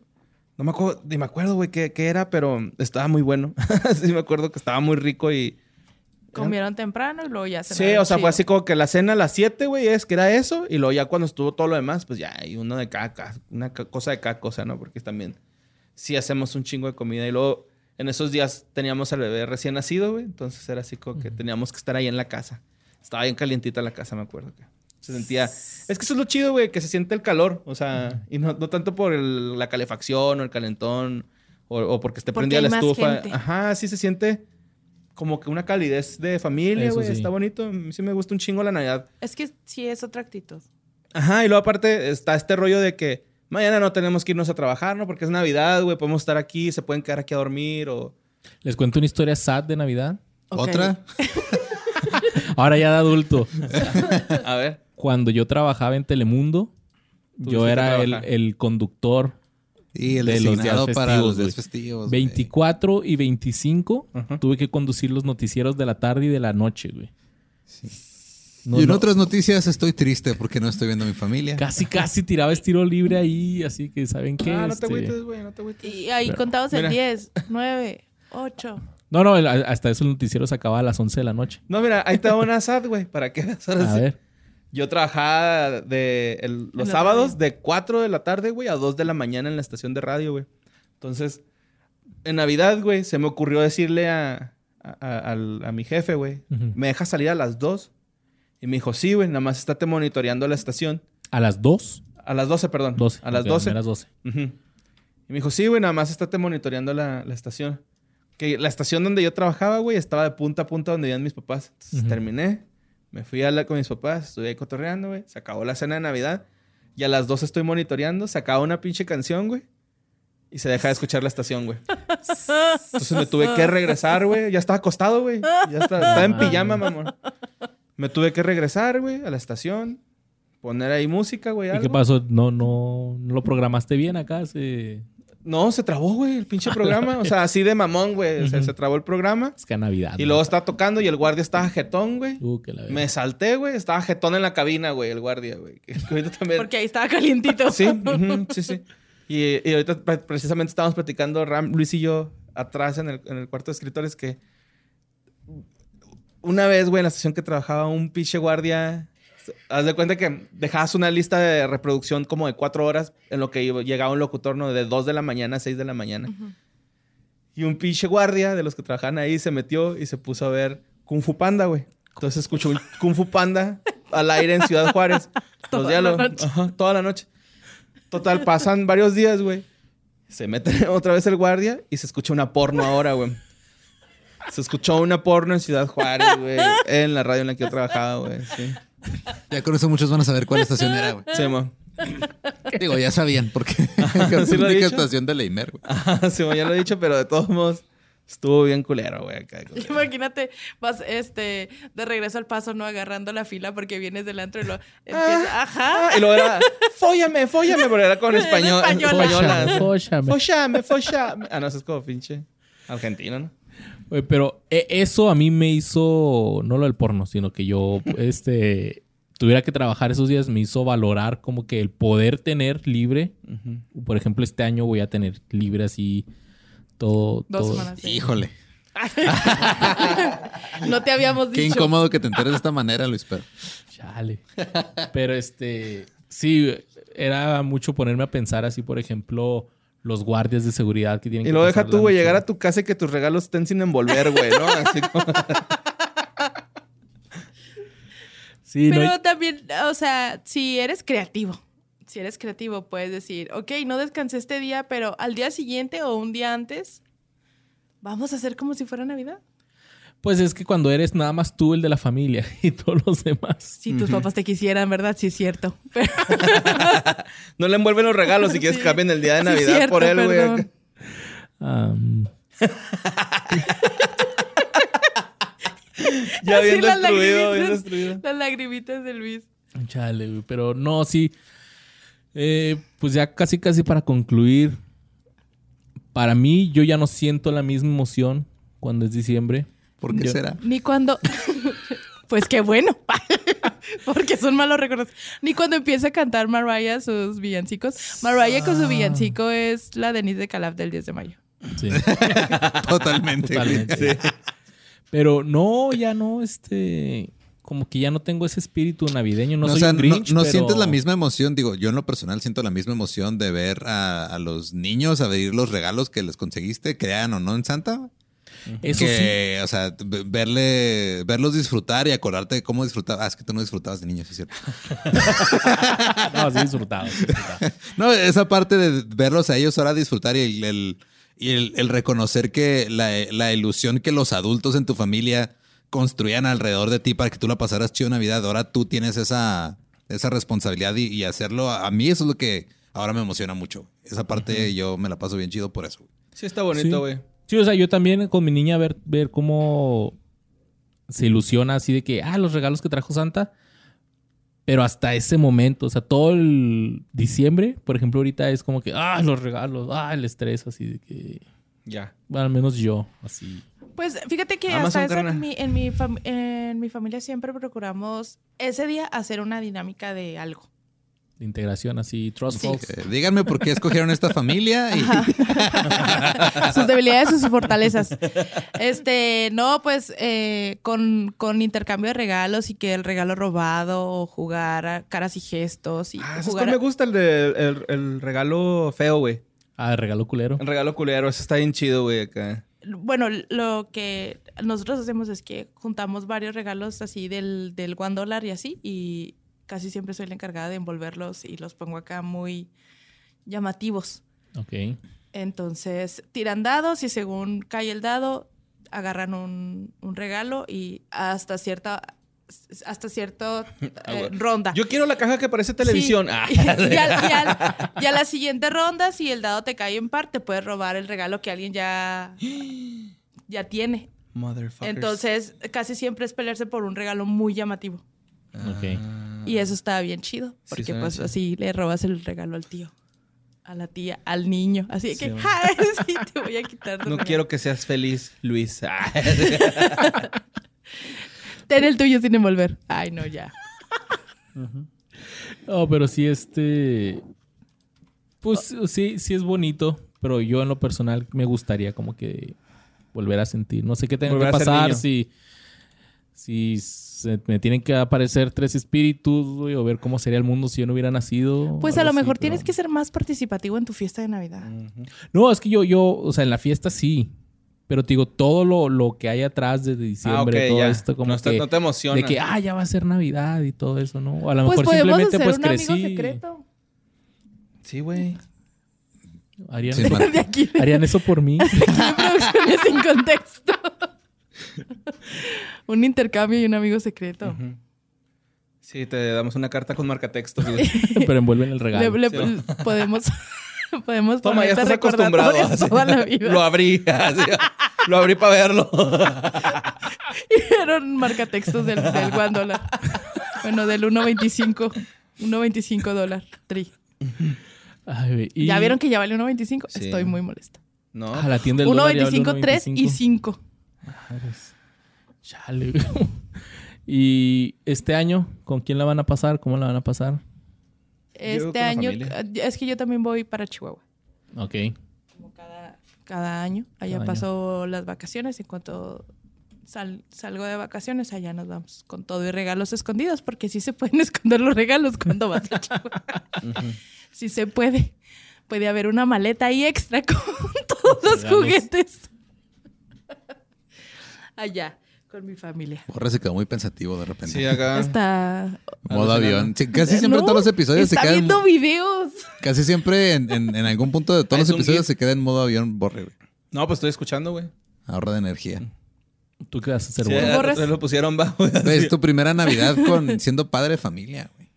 No me acuerdo, ni me acuerdo, güey, qué, qué era, pero estaba muy bueno. sí, me acuerdo que estaba muy rico y. Comieron temprano y luego ya se Sí, o sea, fue así como que la cena a las 7, güey, es que era eso. Y luego ya cuando estuvo todo lo demás, pues ya hay uno de cada, ca- una cosa de cada cosa, ¿no? Porque también sí hacemos un chingo de comida. Y luego en esos días teníamos al bebé recién nacido, güey. Entonces era así como que teníamos que estar ahí en la casa. Estaba bien calientita la casa, me acuerdo que. Se sentía. Es que eso es lo chido, güey, que se siente el calor. O sea, y no, no tanto por el- la calefacción o el calentón o, o porque esté Porque prendida la estufa. gente. Ajá, sí se siente como que una calidez de familia, Eso güey. sí. Está bonito. A mí sí me gusta un chingo la Navidad. Es que sí es otra actitud. Ajá, y luego aparte está este rollo de que mañana no tenemos que irnos a trabajar, ¿no? Porque es Navidad, güey. Podemos estar aquí, se pueden quedar aquí a dormir o. Les cuento una historia sad de Navidad. ¿Otra? Ahora ya de adulto. A ver. Cuando yo trabajaba en Telemundo, yo era el, el conductor Y el De los designado días para festivos, los días festivos. güey. 24 y 25. Ajá. Tuve que conducir los noticieros de la tarde y de la noche, güey. No, y en no. otras noticias estoy triste porque no estoy viendo a mi familia. Casi, casi tiraba estilo libre ahí, así que ¿saben qué? Ah, no te Este, agüites, güey, no te agüites. Y ahí Pero- contamos en Mira. 10, 9, 8. No, no, el- hasta eso el noticiero se acaba a las 11 de la noche. No, mira, ahí te va una SAT, güey, para que veas ahora A sí. ver. Yo trabajaba de el- los sábados de 4 de la tarde, güey, a 2 de la mañana en la estación de radio, güey. Entonces, en Navidad, güey, se me ocurrió decirle a, a, a- al- a mi jefe, güey. ¿me dejas salir a las 2? Y me dijo, sí, güey, nada más estate monitoreando la estación. A las 2. A las 12, perdón. 12. A las ok, 12. A las 12. Ujú. Y me dijo, sí, güey, nada más estate monitoreando la, la estación. Que la estación donde yo trabajaba, güey, estaba de punta a punta donde vivían mis papás. Entonces terminé, me fui a hablar con mis papás, estuve ahí cotorreando, güey. Se acabó la cena de Navidad. Y a las 12 estoy monitoreando, se acaba una pinche canción, güey. Y se deja de escuchar la estación, güey. Entonces me tuve que regresar, güey. Ya estaba acostado, güey. Ya estaba, estaba en pijama, mamón. Me tuve que regresar, güey, a la estación. Poner ahí música, güey. ¿Y algo. qué pasó? No, no, no lo programaste bien acá. Se... No, se trabó, güey, el pinche programa. O sea, así de mamón, güey. O sea, se trabó el programa. Es que a Navidad. Y ¿no? luego estaba tocando y el guardia estaba jetón, güey. Uh, que la Me salté, güey. Estaba jetón en la cabina, güey, el guardia, güey. También... Porque ahí estaba calientito. Sí, sí, sí. Y, y ahorita pre- precisamente estábamos platicando, Ram, Luis y yo, atrás en el, en el cuarto de escritores, que una vez, güey, en la estación que trabajaba, un pinche guardia. Haz de cuenta que dejabas una lista de reproducción como de cuatro horas en lo que llegaba un locutor, ¿no? De dos de la mañana a seis de la mañana. Ujú. Y un pinche guardia de los que trabajaban ahí se metió y se puso a ver Kung Fu Panda, güey. Entonces escuchó un Kung Fu Panda al aire en Ciudad Juárez. Los Toda la diálogos. noche. Ajá, toda la noche. Total, pasan varios días, güey. Se mete otra vez el guardia y se escucha una porno ahora, güey. Se escuchó una porno en Ciudad Juárez, güey. En la radio en la que yo trabajaba, güey. Sí. Ya con eso muchos van a saber cuál estación era, güey. Sí, mo. Digo, ya sabían, porque ¿sí es lo la única estación de Leimer, güey. Ajá, sí, mo, ya lo he dicho, pero de todos modos estuvo bien culero, güey. acá. Imagínate, vas este, de regreso al paso, ¿no? Agarrando la fila porque vienes del antro y lo empieza, ajá. Ah, y luego era, fóllame, fóllame, pero era con español, española. española. Fóllame, fóllame. Fóllame, fóllame. Ah, no, eso es como pinche argentino, ¿no? Oye, pero eh, eso a mí me hizo, no lo del porno, sino que yo, este, tuviera que trabajar esos días, me hizo valorar como que el poder tener libre. Por ejemplo, este año voy a tener libre así todo. Dos todo. semanas. sí. Híjole. No te habíamos Qué dicho. incómodo que te enteres de esta manera, Luis, pero... Chale. Pero este, sí, era mucho ponerme a pensar así, por ejemplo, los guardias de seguridad que tienen Y que luego deja pasar tú, güey, llegar a tu casa y que tus regalos estén sin envolver, güey, ¿no? Así como... Sí, no, Pero también, o sea, si eres creativo, si eres creativo, puedes decir, ok, no descansé este día, pero al día siguiente o un día antes, vamos a hacer como si fuera Navidad. Pues es que cuando eres nada más tú el de la familia y todos los demás. Si tus papás te quisieran, ¿verdad? Sí, es cierto. Pero, No le envuelven los regalos si quieres Sí. que cambien el día de Sí, Navidad cierto, por él, güey. Ya Así bien las destruido, bien destruido. Las lagrimitas de Luis. Chale, güey. Pero no, sí. Eh, pues ya casi, casi para concluir. Para mí, yo ya no siento la misma emoción cuando es diciembre. ¿Por qué Yo- será? Ni cuando. pues qué bueno. Porque son malos recuerdos. Ni cuando empieza a cantar Mariah sus villancicos. Mariah con su villancico es la Denise de Calaf del 10 de mayo. Sí, Totalmente. totalmente. Pero no, ya no, este. Como que ya no tengo ese espíritu navideño. No, No, o soy sea, un no- Grinch, no, pero- sientes la misma emoción. Digo, yo en lo personal siento la misma emoción de ver a, a los niños, a ver los regalos que les conseguiste, crean o no en Santa. Eso que, o sea, verle, verlos disfrutar y acordarte de cómo disfrutabas. Ah, es que tú no disfrutabas de niños, sí es cierto. sí. No, sí, disfrutado. sí, disfrutado. No, esa parte de verlos a ellos ahora disfrutar y el, el- y el- el reconocer que la, la ilusión que los adultos en tu familia construían alrededor de ti para que tú la pasaras chido Navidad, ahora tú tienes esa, esa responsabilidad y, y hacerlo. A mí eso es lo que ahora me emociona mucho. Esa parte yo me la paso bien chido por eso. Sí, está Sí. bonito, güey. Sí, o sea, yo también con mi niña ver, ver cómo se ilusiona así de que, ah, los regalos que trajo Santa. Pero hasta ese momento, o sea, todo el diciembre, por ejemplo, ahorita es como que, ah, los regalos, ah, el estrés, así de que, Ya. bueno, al menos yo, así. Pues fíjate que Amazon, hasta eso en mi, en, mi en mi familia siempre procuramos ese día hacer una dinámica de algo. De integración así, trust falls. Eh, díganme por qué escogieron esta familia y sus debilidades y sus fortalezas. Este, no, pues eh, con, con intercambio de regalos y que el regalo robado o jugar a caras y gestos y Ah, ¿sabes jugar cuál a- me gusta? El, de, el, el regalo feo, güey. Ah, regalo culero. El regalo culero. Ese está bien chido, güey, acá. Bueno, lo que nosotros hacemos es que juntamos varios regalos así del, del one dólar y así, y casi siempre soy la encargada de envolverlos y los pongo acá muy llamativos. Ok. Entonces, tiran dados y según cae el dado, agarran un, un regalo y hasta cierta hasta cierta eh, ronda. Yo quiero la caja que parece televisión. Sí. Ah. Y, al- y al- y a la siguiente ronda, si el dado te cae en par, te puedes robar el regalo que alguien ya, ya tiene. Entonces, casi siempre es pelearse por un regalo muy llamativo. Ok. Y eso está bien chido. Porque pues chido. así le robas el regalo al tío, a la tía, al niño. Así de que, Sí, bueno. "Ay, sí, te voy a quitar No regalo". quiero que seas feliz, Luis. Ah. Ten el tuyo sin envolver. Ay, no, ya. Oh, pero sí, este. Pues sí, sí es bonito. Pero yo en lo personal me gustaría como que volver a sentir. No sé qué tenga que Volver pasar. Si. Si se- me tienen que aparecer tres espíritus, güey, o ver cómo sería el mundo si yo no hubiera nacido. Pues a lo así, mejor pero- tienes que ser más participativo en tu fiesta de Navidad. No, es que yo, yo, o sea, en la fiesta sí. Pero te digo, todo lo, lo que hay atrás desde diciembre, Ah, todo ya. esto, como no, está- que. no te emociona. de que, ah, ya va a ser Navidad y todo eso, ¿no? O a lo Pues mejor simplemente hacer pues un crecí. amigo secreto. Sí, güey. Harían, harían eso por mí. sin contexto. un intercambio y un amigo secreto. Sí, te damos una carta con marcatextos. güey. pero envuelven el regalo. Le- le- Sí. podemos podemos Toma, ya estás acostumbrado. toda la vida. Lo abrí. así. Lo abrí para verlo. Eran marcatextos del, del one dólar. Bueno, del 1.25. 1.25 dólar. Tri. Ay, y- ¿Ya vieron que ya vale 1.25? Sí. Estoy muy molesta. No. Ah, la tienda del dólar ya vale 1.25, 3 y 1.25. 5. Madres. Chale. Y este año, ¿con quién la van a pasar? ¿Cómo la van a pasar? Este año, familia. es que yo también voy para Chihuahua. Ok. Como cada, cada año. Allá Cada año. paso las vacaciones. En cuanto sal- salgo de vacaciones, allá nos vamos con todo y regalos escondidos, porque sí se pueden esconder los regalos cuando vas a Chihuahua. sí se puede. Puede haber una maleta ahí extra con todos los juguetes. Allá, con mi familia. Borre se quedó muy pensativo de repente. Sí, acá. Está... Modo avión. Sí, casi siempre No, todos los episodios se está quedan. viendo videos. Casi siempre en, en- en algún punto de todos los es episodios se queda en modo avión, borre, güey. No, pues estoy escuchando, güey. Ahorra de energía. ¿Tú qué vas a hacer, Sí, güey? ya lo pusieron bajo. Güey, es tu primera Navidad con siendo padre de familia, güey.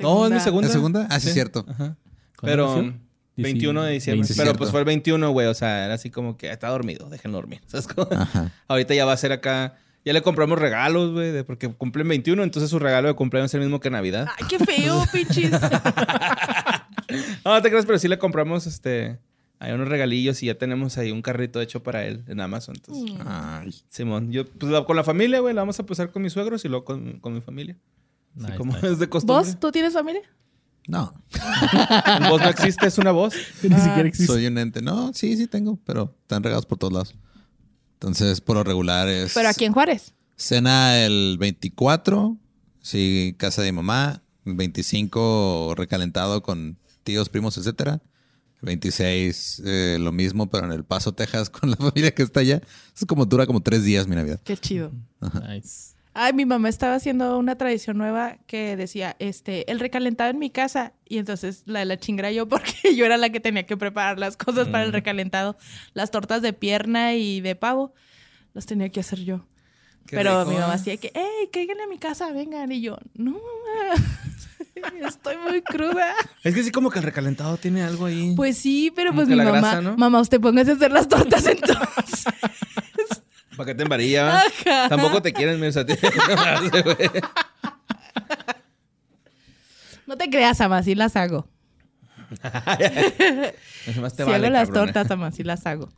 No, es mi segunda. ¿La segunda? Ah, sí, Sí. cierto. Ajá. ¿Cuándo Pero? 21 de diciembre. 20. Pero pues fue el 21, güey. O sea, era así como que está dormido, déjenlo dormir. ¿Sabes cómo? Ajá. Ahorita ya va a ser acá. Ya le compramos regalos, güey, de- porque cumplen 21, entonces su regalo de cumpleaños es el mismo que Navidad. Ay, qué feo, pinches. No, no te creas, pero sí le compramos este. Hay unos regalillos y ya tenemos ahí un carrito hecho para él en Amazon. Entonces, Mm. Ay. Simón, yo pues con la familia, güey, la vamos a pasar con mis suegros y luego con, con mi familia. Así como nice. es de costumbre. ¿Vos? ¿Tú tienes familia? No, ¿Un voz no existe, es una voz. Ni siquiera existe. soy un ente. No, sí, sí tengo, pero están regados por todos lados. Entonces, por lo regular es... ¿Pero aquí en Juárez? Cena el 24, sí, casa de mi mamá. El 25 recalentado con tíos, primos, etcétera. El 26 eh, lo mismo, pero en El Paso, Texas, con la familia que está allá. Es como dura como tres días mi Navidad. Qué chido. Nice. Ay, mi mamá estaba haciendo una tradición nueva que decía, este, el recalentado en mi casa. Y entonces la de la chingra yo, porque yo era la que tenía que preparar las cosas para el recalentado. Las tortas de pierna y de pavo, las tenía que hacer yo. Qué Pero rico. mi mamá hacía que, hey, cáiganle a mi casa, vengan. Y yo, no, mamá, estoy muy cruda. Es que sí, como que el recalentado tiene algo ahí. Pues sí, pero Como pues mi mamá, grasa, ¿no? mamá, usted póngase a hacer las tortas entonces. ¿Para qué te embarilla? va? Ajá. Tampoco te quieren, güey. No te creas, ama, sí las hago. Si vale, hago las tortas, ama, sí las hago.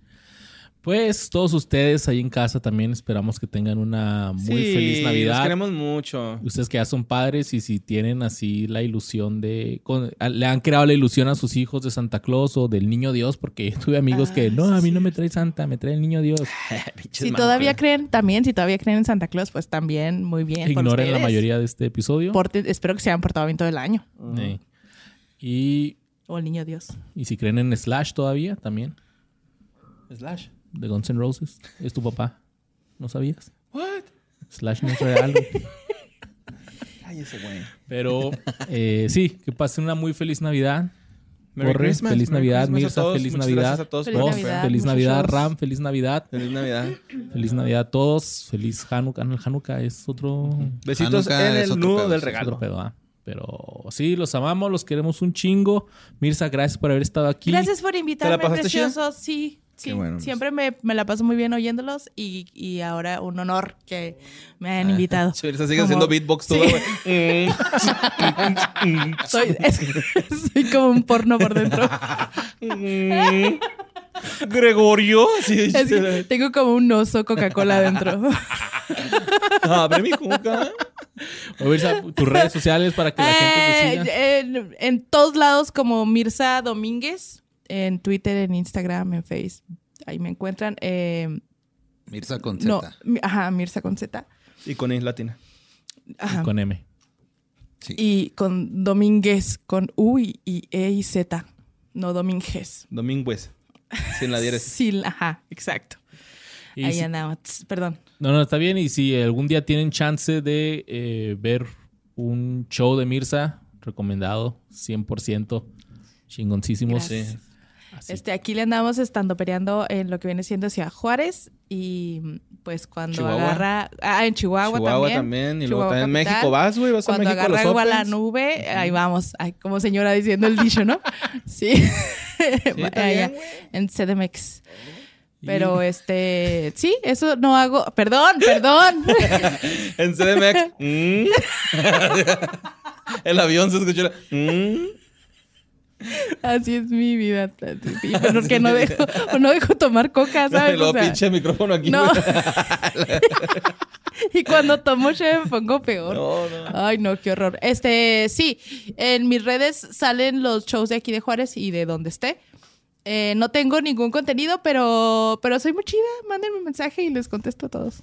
Pues todos ustedes ahí en casa también esperamos que tengan una muy Sí, feliz Los Navidad. queremos mucho. Ustedes que ya son padres y si tienen así la ilusión de... con- a- le han creado la ilusión a sus hijos de Santa Claus o del Niño Dios, porque tuve amigos Ah, que no, a sí, mí no me trae Santa, me trae el Niño Dios. Si todavía creen, también, si todavía creen en Santa Claus, pues también muy bien. por Ignoren la mayoría de este episodio. Porte- espero que se hayan portado bien todo el año. Eh, y, O el niño Dios. y si creen en Slash todavía, también, Slash. De Guns N' Roses, es tu papá. ¿No sabías? What? Slash no es real. Ay, ese güey. Pero eh, sí, que pasen una muy feliz Navidad. Merry Corre, Christmas, feliz Merry Navidad, Christmas a Mirza, todos. feliz Muchas Navidad. a todos Feliz Navidad, feliz Navidad. Ram, feliz Navidad. Feliz Navidad. Feliz Navidad a todos. Feliz Hanukkah. No, el Hanukkah es otro, Besitos Hanukkah en el nudo pedo, del es otro regalo. pedo, ¿ah? Pero sí, los amamos, los queremos un chingo. Mirza, gracias por haber estado aquí. Gracias por invitarme, chida? preciosos. Sí, sí. Bueno, pues. Siempre me, me la paso muy bien oyéndolos y, y ahora un honor que me hayan invitado. Sí, sigue Como- haciendo beatbox todo, Sí. güey. Soy, es soy como un porno por dentro. Gregorio. Sí, Es que tengo como un oso Coca-Cola adentro. Abre mi cuca. O Mirza, tus redes sociales para que la gente te siga. Eh, en, en todos lados como Mirza Domínguez. En Twitter, en Instagram, en Facebook. Ahí me encuentran. Eh, Mirza con Z. no, ajá, Mirza con Z. Y con I latina. Ajá. Con M. Sí. Y con Domínguez, con U y, y E y Z. No Domínguez. Domínguez. Sin la diéresis. Sí, ajá, exacto. Y Ahí si- andamos. Perdón. No, no, está bien. Y si algún día tienen chance de eh, ver un show de Mirza, recomendado, 100%, chingoncísimos. Gracias. Así. Este, aquí le andamos estando peleando en lo que viene siendo Ciudad Juárez y pues cuando Chihuahua. agarra ah en Chihuahua, Chihuahua también, también. Y luego también en. México vas, güey. Vas a México agarra los a la nube, ahí vamos, ay, como señora diciendo el dicho, ¿no? Sí. Allá, en CDMX. Pero este, sí, eso no hago. Perdón, perdón. En CDMX. Mm. El avión se escuchó. la- Mm. Así es mi vida. Y porque no dejo, no dejo tomar coca, Y ¿sabes? luego O sea, pinche micrófono aquí. no. y cuando tomo cheve me pongo peor. No, no. Ay, no, qué horror. Este, sí, en mis redes salen los shows de aquí de Juárez y de donde esté. Eh, no tengo ningún contenido, pero, pero soy muy chida. Mándenme un mensaje y les contesto a todos.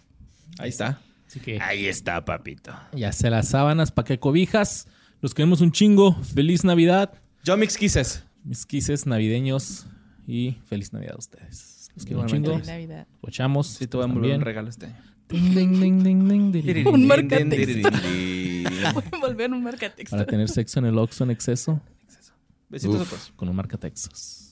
Ahí está. Así que Ahí está, papito. ya se las sábanas, pa' que cobijas. Los queremos un chingo. Feliz Navidad. Yo mix kisses. Mis quises navideños. Y feliz Navidad a ustedes. Los quiero un chingo. Feliz Navidad. Guachamos. Sí, te voy a envolver un regalo este año. Ding, ding, ding, ding, ding, ding. Un marcatexto. Besitos Voy a volver un marcatexto. Para tener sexo en el Oxxo en exceso. a Uf. todos. Con un marca Texas.